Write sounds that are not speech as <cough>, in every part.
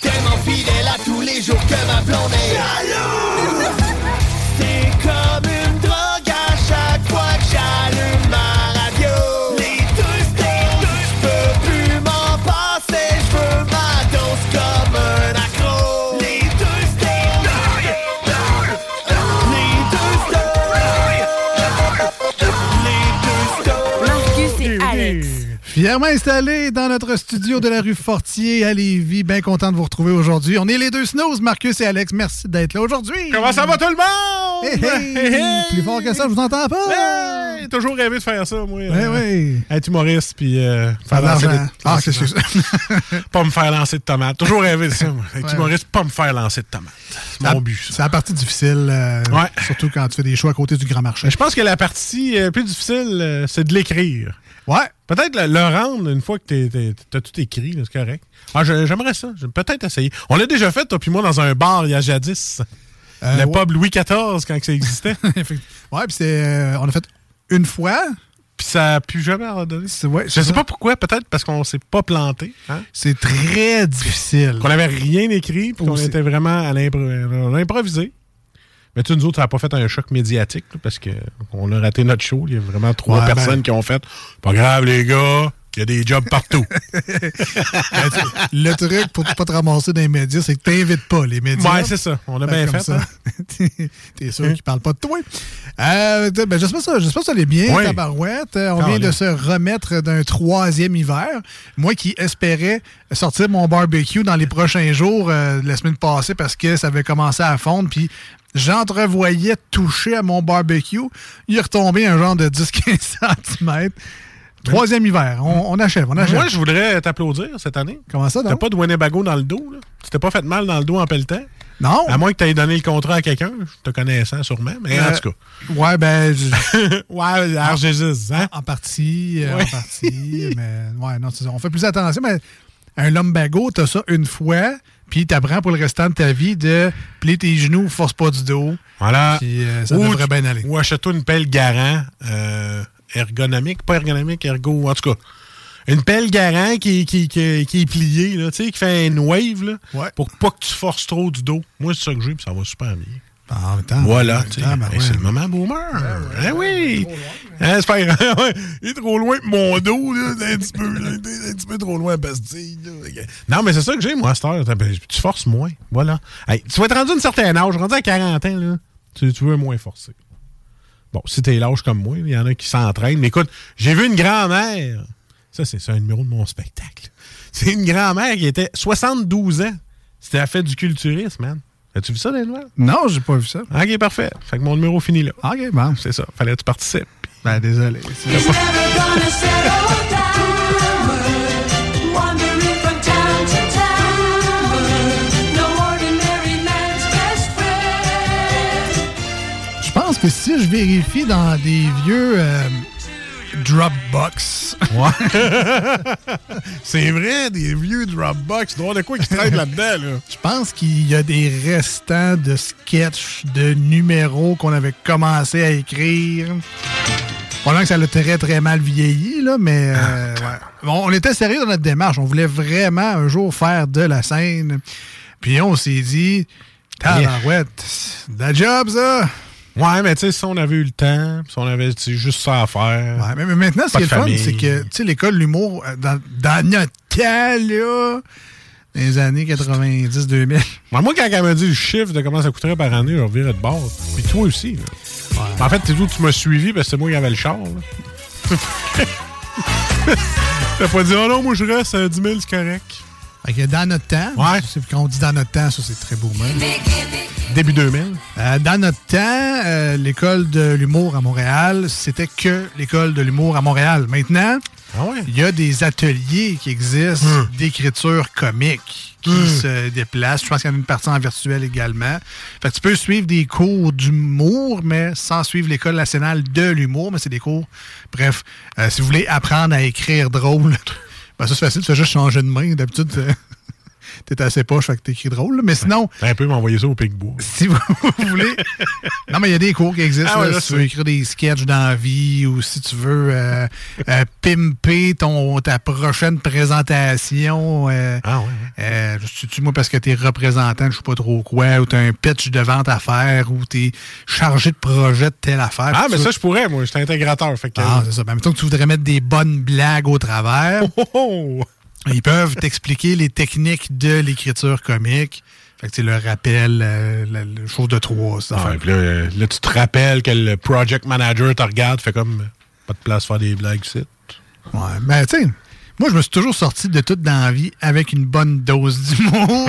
Tellement fidèle à tous les jours que ma blonde est jalouse. <laughs> C'est comme Fièrement installé dans notre studio de la rue Fortier à Lévis. Bien content de vous retrouver aujourd'hui. On est les deux snooze, Marcus et Alex. Merci d'être là aujourd'hui. Comment ça va tout le monde? Hey, hey! Hey, hey! Plus fort que ça, je vous entends pas. Hey! Toujours rêvé de faire ça, moi. Oui, Euh, oui. Être humoriste, puis euh, Faire lancer des- Ah, c'est de- ça. <laughs> Pas me faire lancer de tomates. Toujours rêvé de ça, moi. Être Ouais. humoriste, pas me faire lancer de tomates. C'est mon but. C'est la partie difficile, euh, Ouais. surtout quand tu fais des choix à côté du grand marché. Je pense que la partie euh, plus difficile, euh, c'est de l'écrire. Ouais. Peut-être le, le rendre une fois que t'as tout écrit, c'est correct. Ah, j'aimerais ça. Peut-être essayé. On l'a déjà fait, toi puis moi, dans un bar il y a jadis. Euh, le ouais. pub Louis XIV, quand ça existait. <laughs> Ouais, puis c'est. euh, on a fait une fois. puis ça a plus jamais redonné. Ouais, Je sais ça. pas pourquoi, peut-être parce qu'on s'est pas planté. Hein? C'est très difficile. Qu'on avait rien écrit, puis qu'on était vraiment à l'impro- on a improvisé. Mais tu nous autres, ça n'a pas fait un choc médiatique, là, parce qu'on a raté notre show. Il y a vraiment trois Ouais, personnes ben- qui ont fait Pas grave, les gars, il y a des jobs partout. <laughs> Ben, tu- le truc pour pas te ramasser dans les médias, c'est que t'invites pas les médias. ouais, c'est ça. On a Fait bien fait. ça. hein. <laughs> T'es sûr qu'ils parlent pas de toi. Euh, ben, j'espère, ça, que ça allait bien, Oui. tabarouette. Euh, On vient de se remettre d'un troisième hiver. Moi qui espérais sortir mon barbecue dans les prochains jours euh, la semaine passée parce que ça avait commencé à fondre. Puis j'entrevoyais toucher à mon barbecue. Il est retombé un genre de 10-15 <laughs> cm. Troisième hiver. On, on achève, on achève. Moi, je voudrais t'applaudir cette année. Comment ça, T'as donc? pas de Winnebago dans le dos, là? Tu t'es pas fait mal dans le dos en pelletant? Non. À moins que tu aies donné le contrat à quelqu'un, je te connaissant sûrement, mais en Euh, tout cas. Ouais, ben, je- <laughs> ouais, Argésis, hein? en partie, euh, Ouais. en partie, <laughs> mais ouais, non. On fait plus attention, mais un lumbago, t'as ça une fois, puis t'apprends pour le restant de ta vie de plier tes genoux, force pas du dos, Voilà. puis euh, ça Ou devrait bien aller. Ou achète-toi une pelle garant euh, ergonomique, pas ergonomique, ergo, en tout cas. Une pelle garant qui, qui, qui, qui est pliée, là, tu sais, qui fait une wave, là, Ouais. pour pas que tu forces trop du dos. Moi, c'est ça que j'ai, puis ça va super bien. En même temps, Voilà, ben ouais. c'est le moment boomer. Eh oui! Hein, c'est pas- <laughs> ouais, il est trop loin pour mon dos, là, un petit peu, là, un petit peu trop loin à là. Non, mais c'est ça que j'ai, moi, à cette heure. Ben, Tu forces moins. Voilà. Hey, tu vas être rendu à un certain âge, rendu à 40 ans, là, tu, tu veux moins forcer. Bon, si t'es l'âge comme moi, il y en a qui s'entraînent. Mais écoute, j'ai vu une grand-mère. Ça, c'est ça, un numéro de mon spectacle. <laughs> C'est une grand-mère qui était 72 ans. C'était à fait du culturisme, man. As-tu vu ça, les nouvelles? Non, j'ai pas vu ça. OK, parfait. Fait que mon numéro finit là. OK, bon. C'est ça. Fallait que tu participes. Ben, désolé. Que si je vérifie dans des vieux euh, Dropbox. Ouais. <laughs> c'est vrai, des vieux Dropbox. Il doit y avoir de quoi qui traîne là-dedans, là. <laughs> Je pense qu'il y a des restants de sketchs, de numéros qu'on avait commencé à écrire. Probablement que ça l'a très, très mal vieilli, là, mais euh, ouais. Bon, on était sérieux dans notre démarche. On voulait vraiment un jour faire de la scène. Puis on s'est dit, tabarouette, c'est de la job, ça! Ouais, mais tu sais, si on avait eu le temps, si on avait juste ça à faire. Ouais, mais, mais maintenant, ce qui est le fun, c'est que, tu sais, l'école de l'humour, euh, dans, dans notre temps, là, dans les années 90-2000, Ouais, moi, quand elle m'a dit le chiffre de comment ça coûterait par année, je revirais de bord. Puis toi aussi. là. En fait, c'est tout, tu m'as suivi parce que c'est moi qui avais le char. là. <laughs> T'as pas dit, oh non, moi je reste à 10 000, c'est correct. Fait que dans notre temps, Ouais. quand on dit dans notre temps, ça c'est très beau même. Début 2000. Euh, dans notre temps, euh, l'école de l'humour à Montréal, c'était que l'école de l'humour à Montréal. Maintenant, Ah ouais? il y a des ateliers qui existent d'écriture comique qui se déplacent. Je pense qu'il y en a une partie en virtuel également. Fait que tu peux suivre des cours d'humour, mais sans suivre l'école nationale de l'humour, mais c'est des cours. Bref, euh, si vous voulez apprendre à écrire drôle, <laughs> ben ça c'est facile, tu fais juste changer de main. D'habitude, t'es assez poche, fait que t'écris drôle. Mais sinon, T'as un peu m'envoyer ça au Picbois. <laughs> si vous voulez. Non, mais il y a des cours qui existent. Ah ouais, là, là, si tu veux écrire des sketchs dans la vie ou si tu veux euh, euh, pimper ton, ta prochaine présentation. euh, Ah ouais. tu moi parce que t'es représentant, je sais pas trop quoi, ou t'as un pitch de vente à faire, ou t'es chargé de projet de telle affaire. Ah, mais ça, je pourrais, moi. J'étais intégrateur. Fait que. Ah, c'est ça. Ben, mettons que tu voudrais mettre des bonnes blagues au travers. Oh, oh, oh. Ils peuvent <laughs> t'expliquer les techniques de l'écriture comique. Fait que tu sais, le rappel, euh, la, la chose de trois, ça. Ah, puis là, euh, là, tu te rappelles que le project manager te regarde, fait comme. euh, Pas de place faire des blagues ici. Ouais, mais tu sais, moi, je me suis toujours sorti de toute dans la vie avec une bonne dose d'humour. <laughs>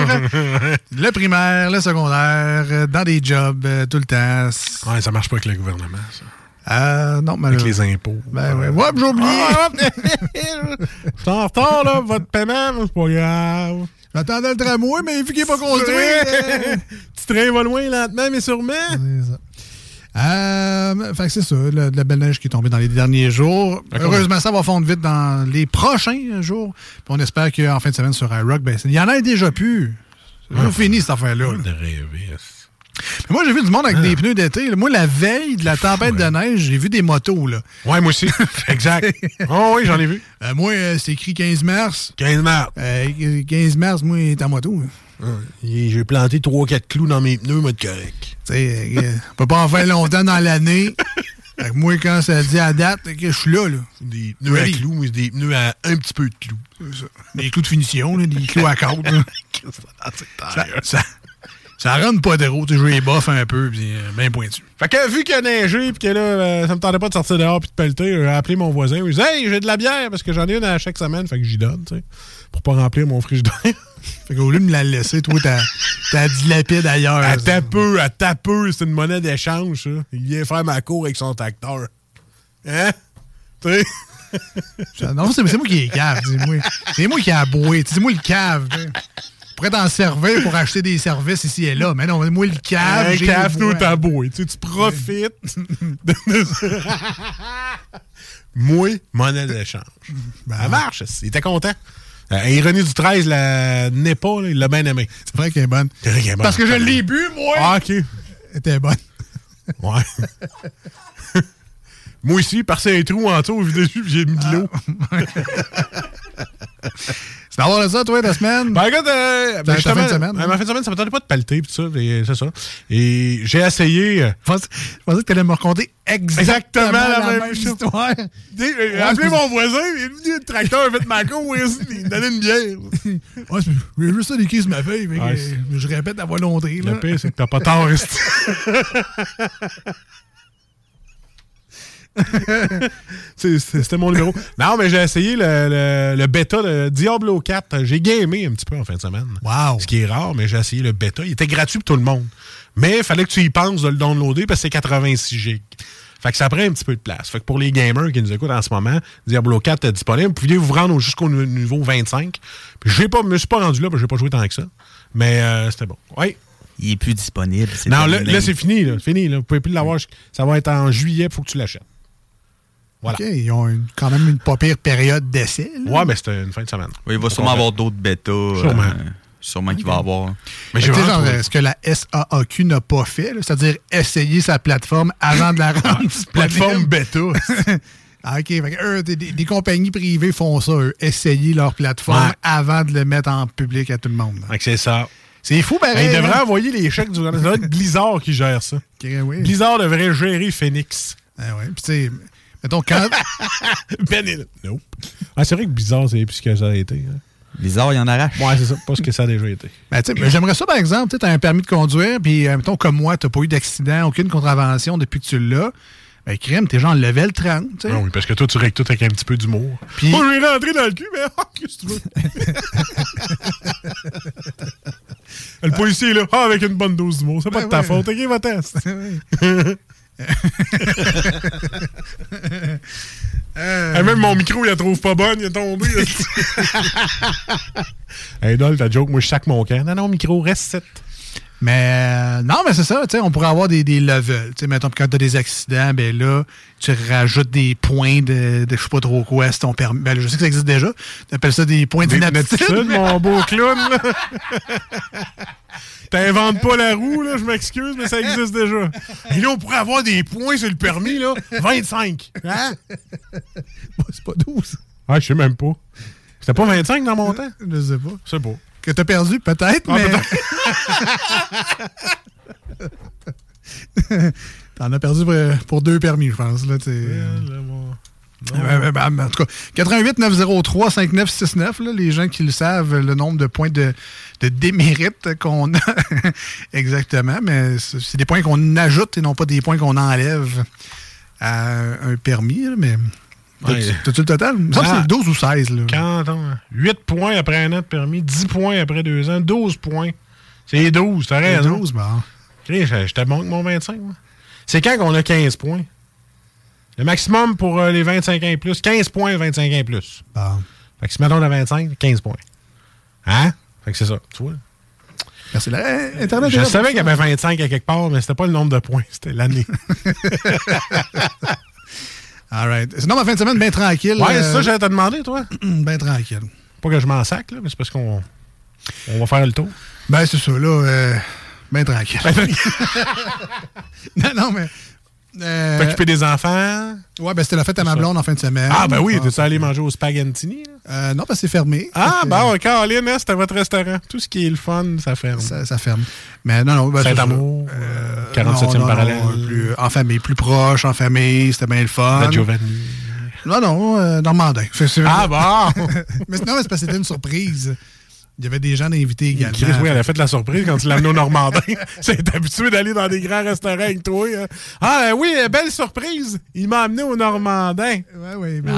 le primaire, le secondaire, dans des jobs, tout le temps. C'est- Ouais, ça marche pas avec le gouvernement, ça. Euh, non, Avec les impôts. Ben ouais, ouais, j'ai oublié. Ah, <laughs> Je suis en retard, là, votre paiement, c'est pas grave. J'attendais le tramway, mais vu qu'il n'est pas construit. euh, <laughs> Petit train va loin lentement, mais sûrement. c'est ça. Euh, fait que c'est ça, de la belle neige qui est tombée dans les derniers jours. Heureusement, ça va fondre vite dans les prochains jours. Puis on espère qu'en fin de semaine sur iRock, ben, il y en a déjà plus. C'est Ah. fini cette affaire-là. là. De rêver. Mais moi, j'ai vu du monde avec Ah. des pneus d'été. Moi, la veille de la tempête de neige, j'ai vu des motos. Là. Ouais, moi aussi. <laughs> exact. Oh oui, j'en ai vu. Euh, moi, euh, c'est écrit 15 mars. 15 mars. Euh, 15 mars, moi, il est en moto. là. J'ai planté 3-4 clous dans mes pneus, moi, de correct. Tu sais, euh, on peut pas en faire longtemps dans l'année. Fait que moi, quand ça dit à date, je suis là. là. Des pneus à clous, mais des pneus à un petit peu de clous. Des clous de finition, là, des clous à corde. là. <laughs> ça, ça, ça rentre pas de route. Je les bof un peu, puis euh, bien pointu. Fait que vu qu'il a neigé, puis que là, euh, ça me tentait pas de sortir dehors puis de pelleter, j'ai appelé mon voisin. Il dit Hey, j'ai de la bière, parce que j'en ai une à chaque semaine, fait que j'y donne, tu sais, pour pas remplir mon frigidaire. <laughs> Fait qu'au lieu de me la laisser, toi, t'as dilapide ailleurs. À ça. tapeux, à tapeux, c'est une monnaie d'échange, ça. Il vient faire ma cour avec son tracteur. Hein? Tu sais? Non, c'est moi qui est cave, dis-moi. C'est moi qui ai aboué. C'est moi le cave. tu sais. Je pourrais t'en servir pour acheter des services ici et là. Mais non, moi le cave. Cave, le t'as beau. Tu sais, tu profites. de- <laughs> Moi, monnaie d'échange. Ben, Ça marche. Il était content. Euh, Ironie du 13, la n'est pas, il l'a bien aimé. C'est vrai qu'elle est bonne. C'est vrai qu'elle est bonne. Parce que je l'ai bu, moi. Ah, OK. Elle était bonne. <laughs> Ouais. <laughs> Moi aussi, par un trou en dessous, j'ai mis de l'eau. C'est d'avoir ça, toi, ta semaine? Ben, regarde, euh, ben, fin de semaine, euh, hein? ma fin de semaine, ça me tentait pas de palter, pis tout ça, et c'est ça. Et j'ai essayé. euh, Je pensais, je pensais que tu allais me raconter exactement, Exactement la même chose. histoire. J'ai Ouais, appelé mon voisin, il est venu, le tracteur a fait ma cour, il m'a donné une bière. <laughs> Ouais, j'ai juste ça d'écrire sur ma feuille. mais Ouais, euh, je répète à volonté. Là. Le pire, c'est que t'as pas <laughs> tort. <laughs> <laughs> C'était mon numéro. Non, mais j'ai essayé le, le, le bêta de Diablo 4. J'ai gamé un petit peu en fin de semaine. Wow. Ce qui est rare, mais j'ai essayé le bêta. Il était gratuit pour tout le monde. Mais il fallait que tu y penses de le downloader parce que c'est 86 gigs. Fait que ça prend un petit peu de place. Fait que pour les gamers qui nous écoutent en ce moment, Diablo 4 est disponible. Vous pouvez vous rendre jusqu'au niveau 25. Puis je ne me suis pas rendu là parce que j'ai pas joué tant que ça. Mais euh, c'était bon. Oui. Il est plus disponible. Non, là, c'est fini. Là. Fini. Là. Vous pouvez plus l'avoir. Ça va être en juillet. Il faut que tu l'achètes. Voilà. OK, ils ont une- quand même une pas pire période d'essai. Ouais, mais c'était une fin de semaine. Oui, il va sûrement avoir d'autres bêtas. euh, Sûrement. sûrement qu'il va avoir. Mais genre, trouvé- ce que la SAAQ n'a pas fait, c'est-à-dire essayer sa plateforme avant de la <laughs> rendre Plateforme disponible. bêta. <laughs> Ah, OK. Fait eux, des, compagnies privées font ça, eux, essayer leur plateforme Ouais. avant de le mettre en public à tout le monde. Fait que c'est ça. C'est fou, pareil. Ils devraient hein? envoyer les chèques du gouvernement. Ça doit être Blizzard qui gère ça. Oui. Blizzard devrait gérer Phoenix. Ah ouais. Puis, tu sais, mettons, quand. <laughs> Ben et- Nope. Ah, c'est vrai que Blizzard, c'est plus ce que ça a été. hein. Blizzard, il en arrache. Ouais, c'est ça. Pas ce que ça a déjà été. Ben, tu sais, ben, J'aimerais ça, par exemple, tu as un permis de conduire, puis, euh, mettons, comme moi, tu pas eu d'accident, aucune contravention depuis que tu l'as. Ben, crème, t'es genre level 30, tu sais. Ah oui, parce que toi, tu règles tout avec un petit peu d'humour. Puis- Oh, je vais rentrer dans le cul, mais ah, qu'est-ce que tu veux? <laughs> le policier est là, ah, avec une bonne dose d'humour. C'est pas Ben de ta ouais. faute. OK, va test. <laughs> Euh, même mon micro, il la trouve pas bonne, il est tombé. <laughs> hey, Dol, ta joke, moi, je sac mon camp. Non, non, micro, reste 7. Mais euh, non, mais c'est ça, tu sais, on pourrait avoir des, des levels. Tu sais, mettons, quand tu as des accidents, ben là, tu rajoutes des points de, de je sais pas trop quoi, c'est ton permis. Ben, je sais que ça existe déjà. Tu appelles ça des points d'inaptitude. Mon beau clown. <laughs> T'inventes pas la roue, là, je m'excuse, mais ça existe déjà. Et là, on pourrait avoir des points sur le permis, là. 25. Hein? c'est pas 12. Ouais, je sais même pas. C'était pas 25 dans mon temps? Je sais pas. C'est pas. Que t'as perdu, peut-être, Ah, mais. <laughs> T'en as perdu pour, deux permis, je pense. Là, tu sais. Euh, euh, ben, en tout cas, 88 903 5969, là, les gens qui le savent, le nombre de points de, de démérite qu'on a. <laughs> Exactement, mais c'est des points qu'on ajoute et non pas des points qu'on enlève à un permis. mais t'as-tu le total? Que Ah. c'est 12 ou 16. Là. Quand, attends, 8 points après un an de permis, 10 points après deux ans, 12 points. C'est 12, t'as C'est raison. 12, bon. Je te montre mon 25, moi. C'est quand qu'on a 15 points? Le maximum pour euh, les 25 ans et plus, 15 points 25 ans et plus. Bon. Fait que si mettons le 25, 15 points. Hein? Fait que c'est ça, tu vois. Merci. Eh, Internet Je savais qu'il y avait 25 à quelque part, mais c'était pas le nombre de points, <laughs> c'était l'année. <laughs> All right. Sinon, ma fin de semaine, bien tranquille. ouais, c'est euh, ça, j'allais te demander, toi. <clears throat> Bien tranquille. Pas que je m'en sac, là, mais c'est parce qu'on on va faire le tour. Ben, c'est ça, là. Euh, bien tranquille. <laughs> non, non, mais. Euh, T'occuper des enfants? ouais, ben, c'était la fête à ma blonde en fin de semaine. Ah, ben oui, Ah, t'es allé manger au spaghettini? euh, non, parce que c'est fermé. Ah, que, bon, Caroline, hein, c'était votre restaurant. Tout ce qui est le fun, ça ferme. Ça, ça ferme. Mais non, non. Ben, Saint-Amour, ça. euh, Non, 47e non, non, parallèle. plus- en famille, plus proche, en famille, c'était bien le fun. La Giovanni. Non, non, euh, Normandin. Ah, bon! <laughs> mais non, mais c'est parce que c'était une surprise. Il y avait des gens invités également. Chris, oui, elle a fait la surprise quand tu l'as amené au Normandin. <laughs> C'est habitué d'aller dans des grands restaurants avec toi. hein. Ah, euh, oui, euh, belle surprise. Il m'a amené au Normandin. Ouais, oui, mais.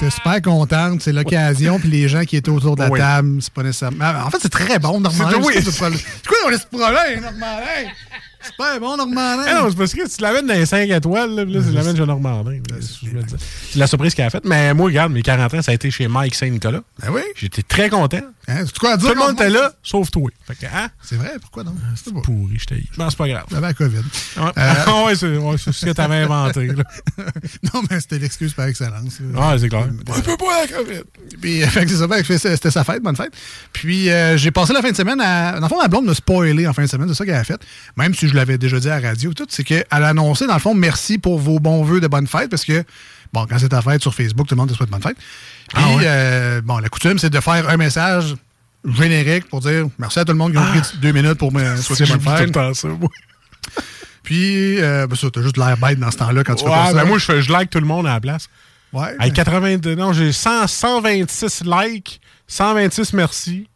T'es super contente, c'est l'occasion, puis les gens qui étaient autour de la Oui. table, c'est pas nécessairement. Ah, En fait, c'est très bon, Normandin. C'est- oui. C'est quoi? C'est quoi ce problème, Normandin? C'est pas bon, Normandin. Ah non, c'est parce que tu l'amènes dans les 5 étoiles, là, puis là, tu l'amènes chez Normandin. c'est me disais. C'est la surprise qu'elle a faite. Mais moi, regarde, mes 40 ans, ça a été chez Mike Saint-Nicolas. Ben oui. J'étais très content. Hein, c'est quoi à dire? Tout le monde était là, sauf toi. Hein? C'est vrai, pourquoi non? C'est pas. Pourri, je t'ai Non, c'est pas grave. J'avais la COVID. Ouais, Euh, <laughs> ouais, c'est ouais, ce que t'avais inventé. Là. <laughs> non, mais c'était l'excuse par excellence. Ouais, c'est clair. On peut pas la COVID. Puis, euh, c'est ça, c'était sa fête, bonne fête. Puis, euh, j'ai passé la fin de semaine à. Dans le fond, ma blonde m'a spoilé en fin de semaine, c'est ça qu'elle a fait. Même si je l'avais déjà dit à la radio, tout, c'est qu'elle a annoncé, dans le fond, merci pour vos bons vœux de bonne fête, parce que, bon, quand c'est ta fête sur Facebook, tout le monde te souhaite bonne fête. Puis, Ah ouais? euh, bon, la coutume, c'est de faire un message générique pour dire merci à tout le monde qui ont pris deux minutes pour me <laughs> souhaiter bonne J'oublie tout le fête. temps ça, moi. <laughs> Puis, euh, ben ça, t'as juste l'air bête dans ce temps-là quand tu fais pas Ouais, ça. ben moi, je, fais, je like tout le monde à la place. ouais, Avec 82, non, j'ai 100, 126 likes, 126 merci.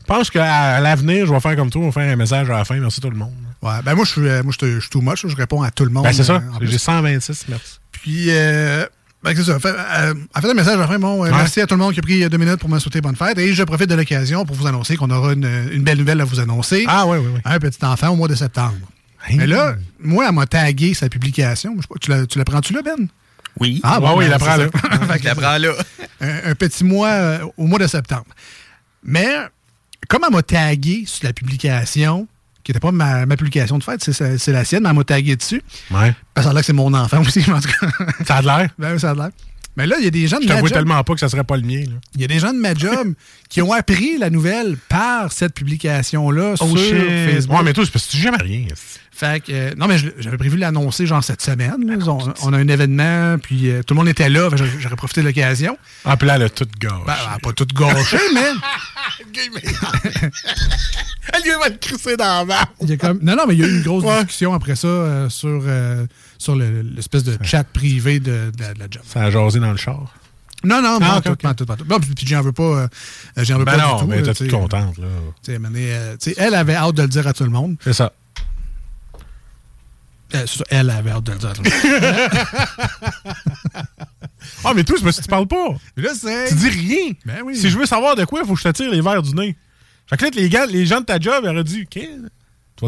Je pense qu'à l'avenir, je vais faire comme toi, on va faire un message à la fin. Merci tout le monde. ouais, ben moi, je suis, euh, moi, je suis- too much, je réponds à tout le monde. Ben, c'est ça. euh. J'ai 126 merci. Puis, euh, ben, c'est ça. Fait, euh, elle fait un message à la fin. Bon, euh, Ouais. merci à tout le monde qui a pris deux minutes pour me souhaiter bonne fête. Et je profite de l'occasion pour vous annoncer qu'on aura une, une belle nouvelle à vous annoncer. Ah, oui, oui, oui. Un petit enfant au mois de septembre. Mais là, moi, elle m'a tagué sa publication. Je sais pas, tu la, tu la prends-tu là, Ben? Oui. Ah, Ouais, oui, il ben, la c'est prend ça. là. <laughs> La prends là. <laughs> un, un petit mois euh, au mois de septembre. Mais comme elle m'a tagué sur la publication, qui n'était pas ma, ma publication de fête, c'est la sienne, mais elle m'a tagué dessus. Ouais. Parce que ça a l'air que c'est mon enfant <laughs> aussi, en tout cas. Ça a de l'air? Ben oui, ça a l'air. Mais là, il y a des gens de Je ma job. tellement pas que ça serait pas le mien. Il y a des gens de ma job <laughs> qui ont appris la nouvelle par cette publication-là sur Facebook. Ouais, mais toi, c'est parce que tu jamais rien. Fait que, euh, non, mais j'avais prévu de l'annoncer genre cette semaine. là. On, on a un événement, puis euh, tout le monde était là. J'aurais- profité de l'occasion. Ah, puis là, elle a tout gâché. Ben, elle a pas tout gâché, <laughs> mais Elle lui va te crisser dans la barre. il y a comme... Non, non, mais il y a eu une grosse discussion après ça euh, sur, sur le- l'espèce de chat privé de, de la, de la job. Ça a jasé dans le char. Non, non, Ah, pas ok, tout, tout, tout. Bon, puis, puis j'en veux pas, euh, j'en veux Ben pas non, du tout. mais t'es toute contente, là. Tu sais, à un moment donné, euh, tu sais, elle avait hâte de le dire à tout le monde. C'est ça. Euh, c'est ça, elle avait hâte de le dire à tout le monde. Ah, mais toi, c'est parce que tu parles pas. Tu dis rien. Ben oui. Si je veux savoir de quoi, il faut que je te tire les verres du nez. Fait que là, les, gars, les gens de ta job auraient dit,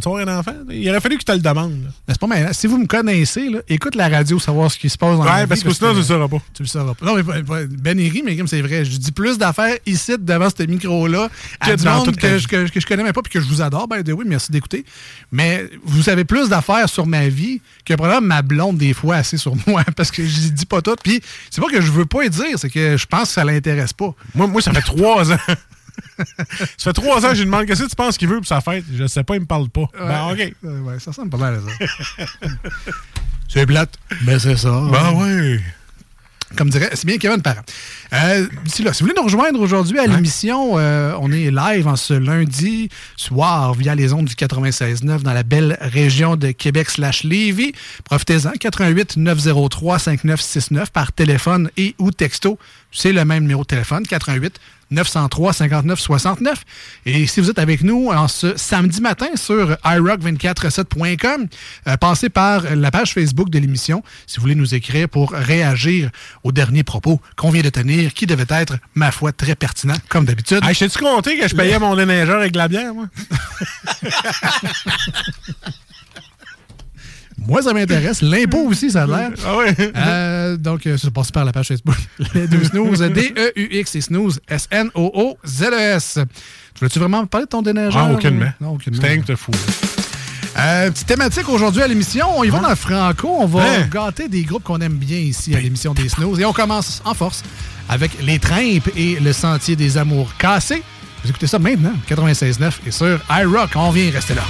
Vas avoir un enfant? Il aurait fallu que je te le demande. c'est pas mal. Si vous me connaissez, là, écoute la radio, savoir ce qui se passe dans la Ouais, parce que sinon, tu le sauras pas. Tu le sauras pas. Non, mais Ben rit, mais comme c'est vrai, je dis plus d'affaires ici devant ce micro-là à du monde que, je- que, que je connais même pas puis que je vous adore. Ben oui, merci d'écouter. Mais vous savez plus d'affaires sur ma vie que probablement ma blonde des fois assez sur <laughs> moi parce que je dis pas tout. Puis c'est pas que je veux pas y dire, c'est que je pense que ça l'intéresse pas. Moi, moi, ça fait trois ans. Ça fait trois ans que je lui demande qu'est-ce que tu penses qu'il veut pour sa fête? Je sais pas, il me parle pas. Ben, OK. Ouais, ça ressemble pas mal ça. <laughs> c'est plate. Ben c'est ça. Ben, ouais. Comme dirait, c'est bien Kevin Parent. Euh, d'ici là, si vous voulez nous rejoindre aujourd'hui à l'émission, euh, on est live en ce lundi soir via les ondes du 96.9 dans la belle région de Québec slash Lévis. Profitez-en, 88 903 5969 par téléphone et ou texto. C'est le même numéro de téléphone, 88 903 59 69. Et si vous êtes avec nous en ce samedi matin sur iRock247.com, euh, passez par la page Facebook de l'émission si vous voulez nous écrire pour réagir aux derniers propos qu'on vient de tenir, qui devaient être, ma foi, très pertinents, comme d'habitude. Hey, je t'ai-tu compté que je payais mon déneigeur avec de la bière, moi? <laughs> Moi, ça m'intéresse. L'impôt aussi, ça a l'air. Ah ouais? Euh, donc, euh, ça passe par la page Facebook. <laughs> Les deux snooze, D-E-U-X et snooze, S-N-O-O-Z-E-S. Tu voulais-tu vraiment parler de ton déneigeur? Ah, aucunement. Non, aucunement. Te fou. Euh, petite thématique aujourd'hui à l'émission. On y va dans le franco. On va Hein? gâter des groupes qu'on aime bien ici à l'émission des Snooze. Et on commence en force avec Les Trimpes et Le Sentier des Amours Cassés. Vous écoutez ça maintenant, 96.9 et sur iRock. On vient rester là.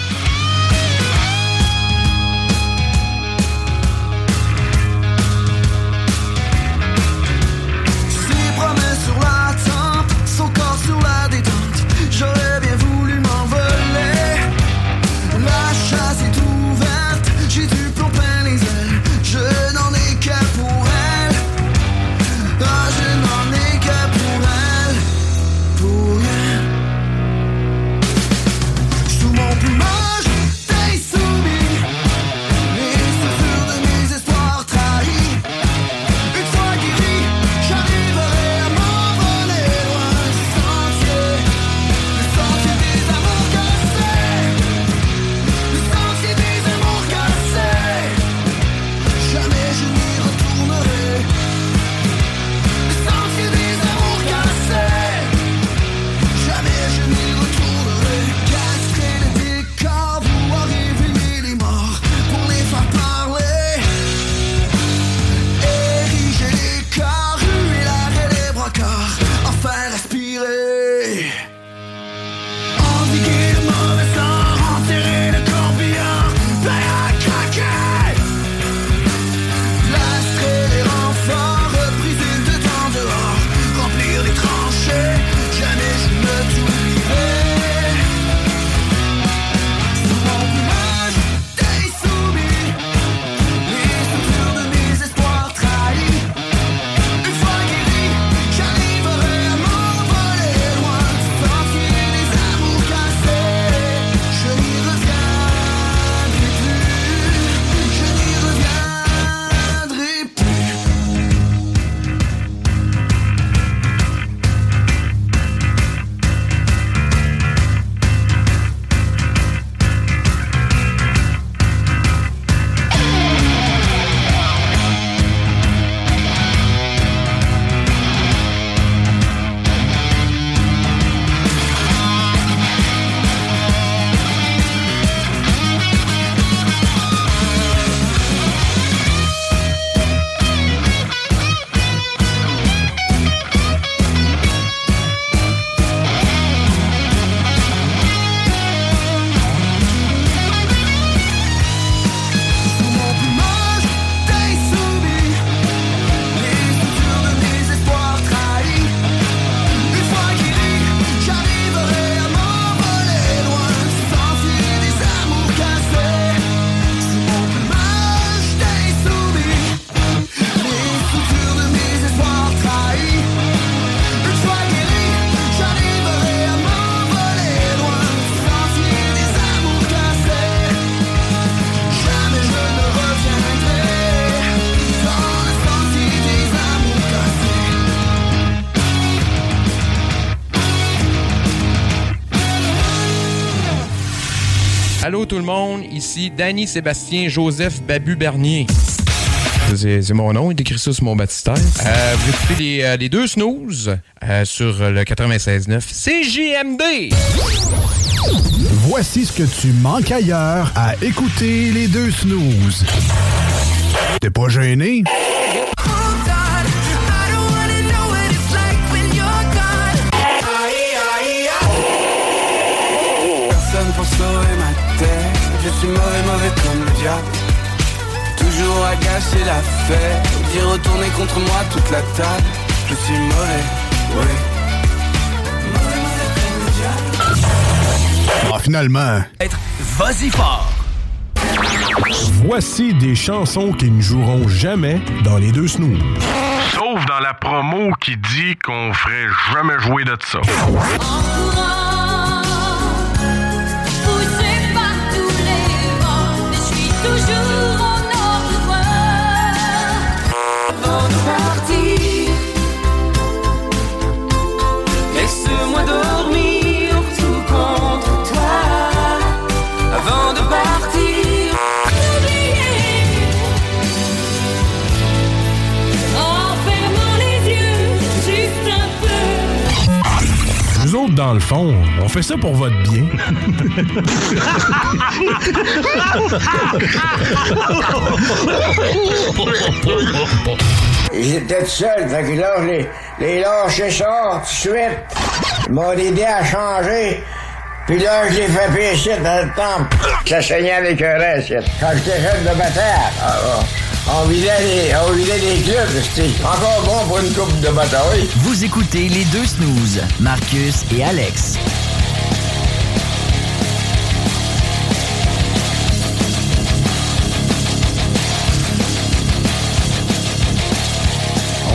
Allô tout le monde, ici Danny Sébastien Joseph Babu Bernier. C'est mon nom, il écrit ça sur mon baptistère. Euh, vous écoutez les, euh, les deux snooze euh, sur le 96.9 CJMD. Voici ce que tu manques ailleurs à écouter les deux snooze. T'es pas gêné? Mauvais, comme le diable Toujours à gâcher la fête D'y retourner contre moi toute la table Je suis mauvais, oui Mauvais, mauvais comme le diable Ah, finalement. Être vas-y fort Voici des chansons qui ne joueront jamais dans les deux snooze. Sauf dans la promo qui dit qu'on ferait jamais jouer de ça. Dans le fond, on fait ça pour votre bien. Étaient tout seuls, fait que là, je les, lâchais ça tout de suite. Ils m'ont aidé à changer. Puis là, je les fait pécher dans le temple. Ça saignait avec un reste. Quand j'étais jeune de bataille, ah, ah, on vidait les, on vidait les clubs. C'était encore bon pour une coupe de bataille. Vous écoutez les deux snooze, Marcus et Alex.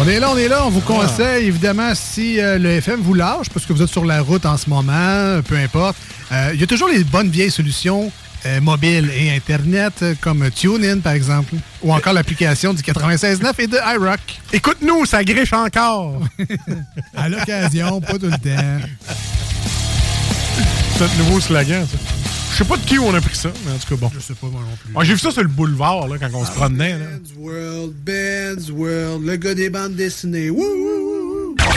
On est là, on est là. On vous conseille, évidemment, si euh, le FM vous lâche, parce que vous êtes sur la route en ce moment, peu importe, euh, il y a toujours les bonnes vieilles solutions euh, mobiles et Internet, euh, comme TuneIn, par exemple, ou encore l'application du 96.9 et de iRock. Écoute-nous, ça griche encore. <laughs> à l'occasion, pas tout le temps. C'est notre nouveau slogan, ça. Je sais pas de qui on a pris ça, mais en tout cas, bon. Je sais pas, moi non plus. Ah, J'ai vu ça sur le boulevard, là, quand on se promenait. Là. Ben's World, Ben's World, le gars des bandes dessinées.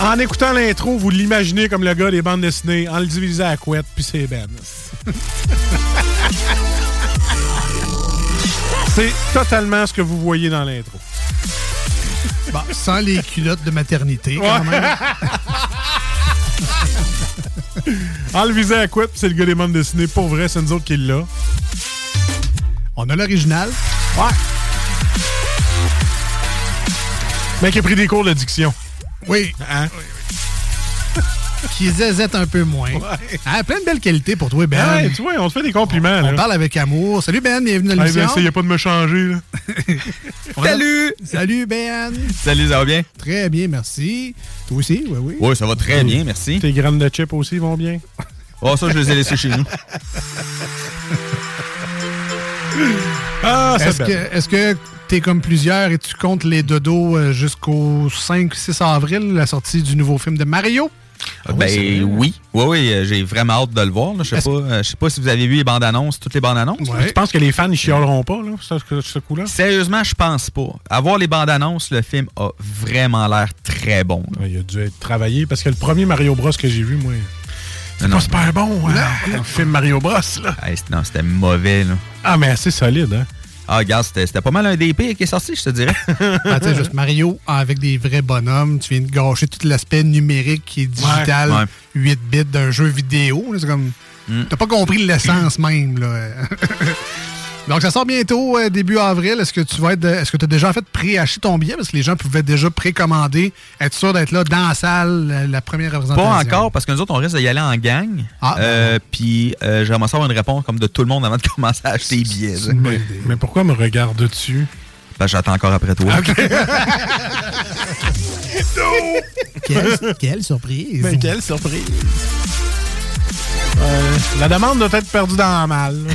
En écoutant l'intro, vous l'imaginez comme le gars des bandes dessinées, en le divisant à couette, puis c'est Ben. <laughs> c'est totalement ce que vous voyez dans l'intro. Bon, sans les culottes de maternité, quand Ouais. même. <laughs> en le visant à couette, puis c'est le gars des bandes dessinées. Pour vrai, c'est nous autres qui l'a. On a l'original. Ouais. Mec qui a pris des cours de diction. Oui. Hein? <laughs> Qui zézette un peu moins. Ah, plein de belles qualités pour toi, Ben. Ouais, tu vois, on te fait des compliments. On là. parle avec amour. Salut, Ben. Bienvenue dans Hey, l'émission. ben, essayez pas de me changer. Là. <laughs> Salut! Salut, Ben. Salut, ça va bien? Très bien, merci. Toi aussi, oui, oui. Oui, ça va très bien, merci. Tes graines de chips aussi vont bien? <laughs> Oh, ça, je les ai laissés chez nous. Ah, ça Est-ce que, est-ce que t'es comme plusieurs et tu comptes les dodos euh, jusqu'au 5-6 avril, la sortie du nouveau film de Mario? ben oui, oui, oui, euh, j'ai vraiment hâte de le voir. là. Je sais pas, euh, je sais pas si vous avez vu les bandes annonces, toutes les bandes annonces. Tu penses que les fans, ils chialeront pas, là, ce, coup-là? Sérieusement, je pense pas. À voir les bandes annonces, le film a vraiment l'air très bon. là. Il a dû être travaillé parce que le premier Mario Bros que j'ai vu, moi, c'est pas super bon. hein, Le film Mario Bros, là. Hey, non, c'était mauvais, là. Ah, mais assez solide, hein? Ah, regarde, c'était pas mal un des pires qui est sorti, je te dirais. Ah, <laughs> tu sais, juste Mario avec des vrais bonhommes, tu viens de gâcher tout l'aspect numérique est digital, Ouais, ouais. 8 bits d'un jeu vidéo. C'est comme. Mm. T'as pas compris l'essence même, là. <laughs> Donc, ça sort bientôt, euh, début avril. Est-ce que tu vas être. Est-ce que tu as déjà fait pré-acheter ton billet? Parce que les gens pouvaient déjà précommander, être sûr d'être là dans la salle, la, la première représentation. Pas encore, parce que nous autres, on risque d'y aller en gang. Ah, Euh, Puis, euh, j'aimerais savoir une réponse comme de tout le monde avant de <laughs> commencer à acheter les billets. Mais, mais pourquoi me regardes-tu? Ben, j'attends encore après toi. <laughs> Quelle, quelle surprise. Ben, quelle surprise. Euh, la demande doit être perdue dans le mal. <laughs>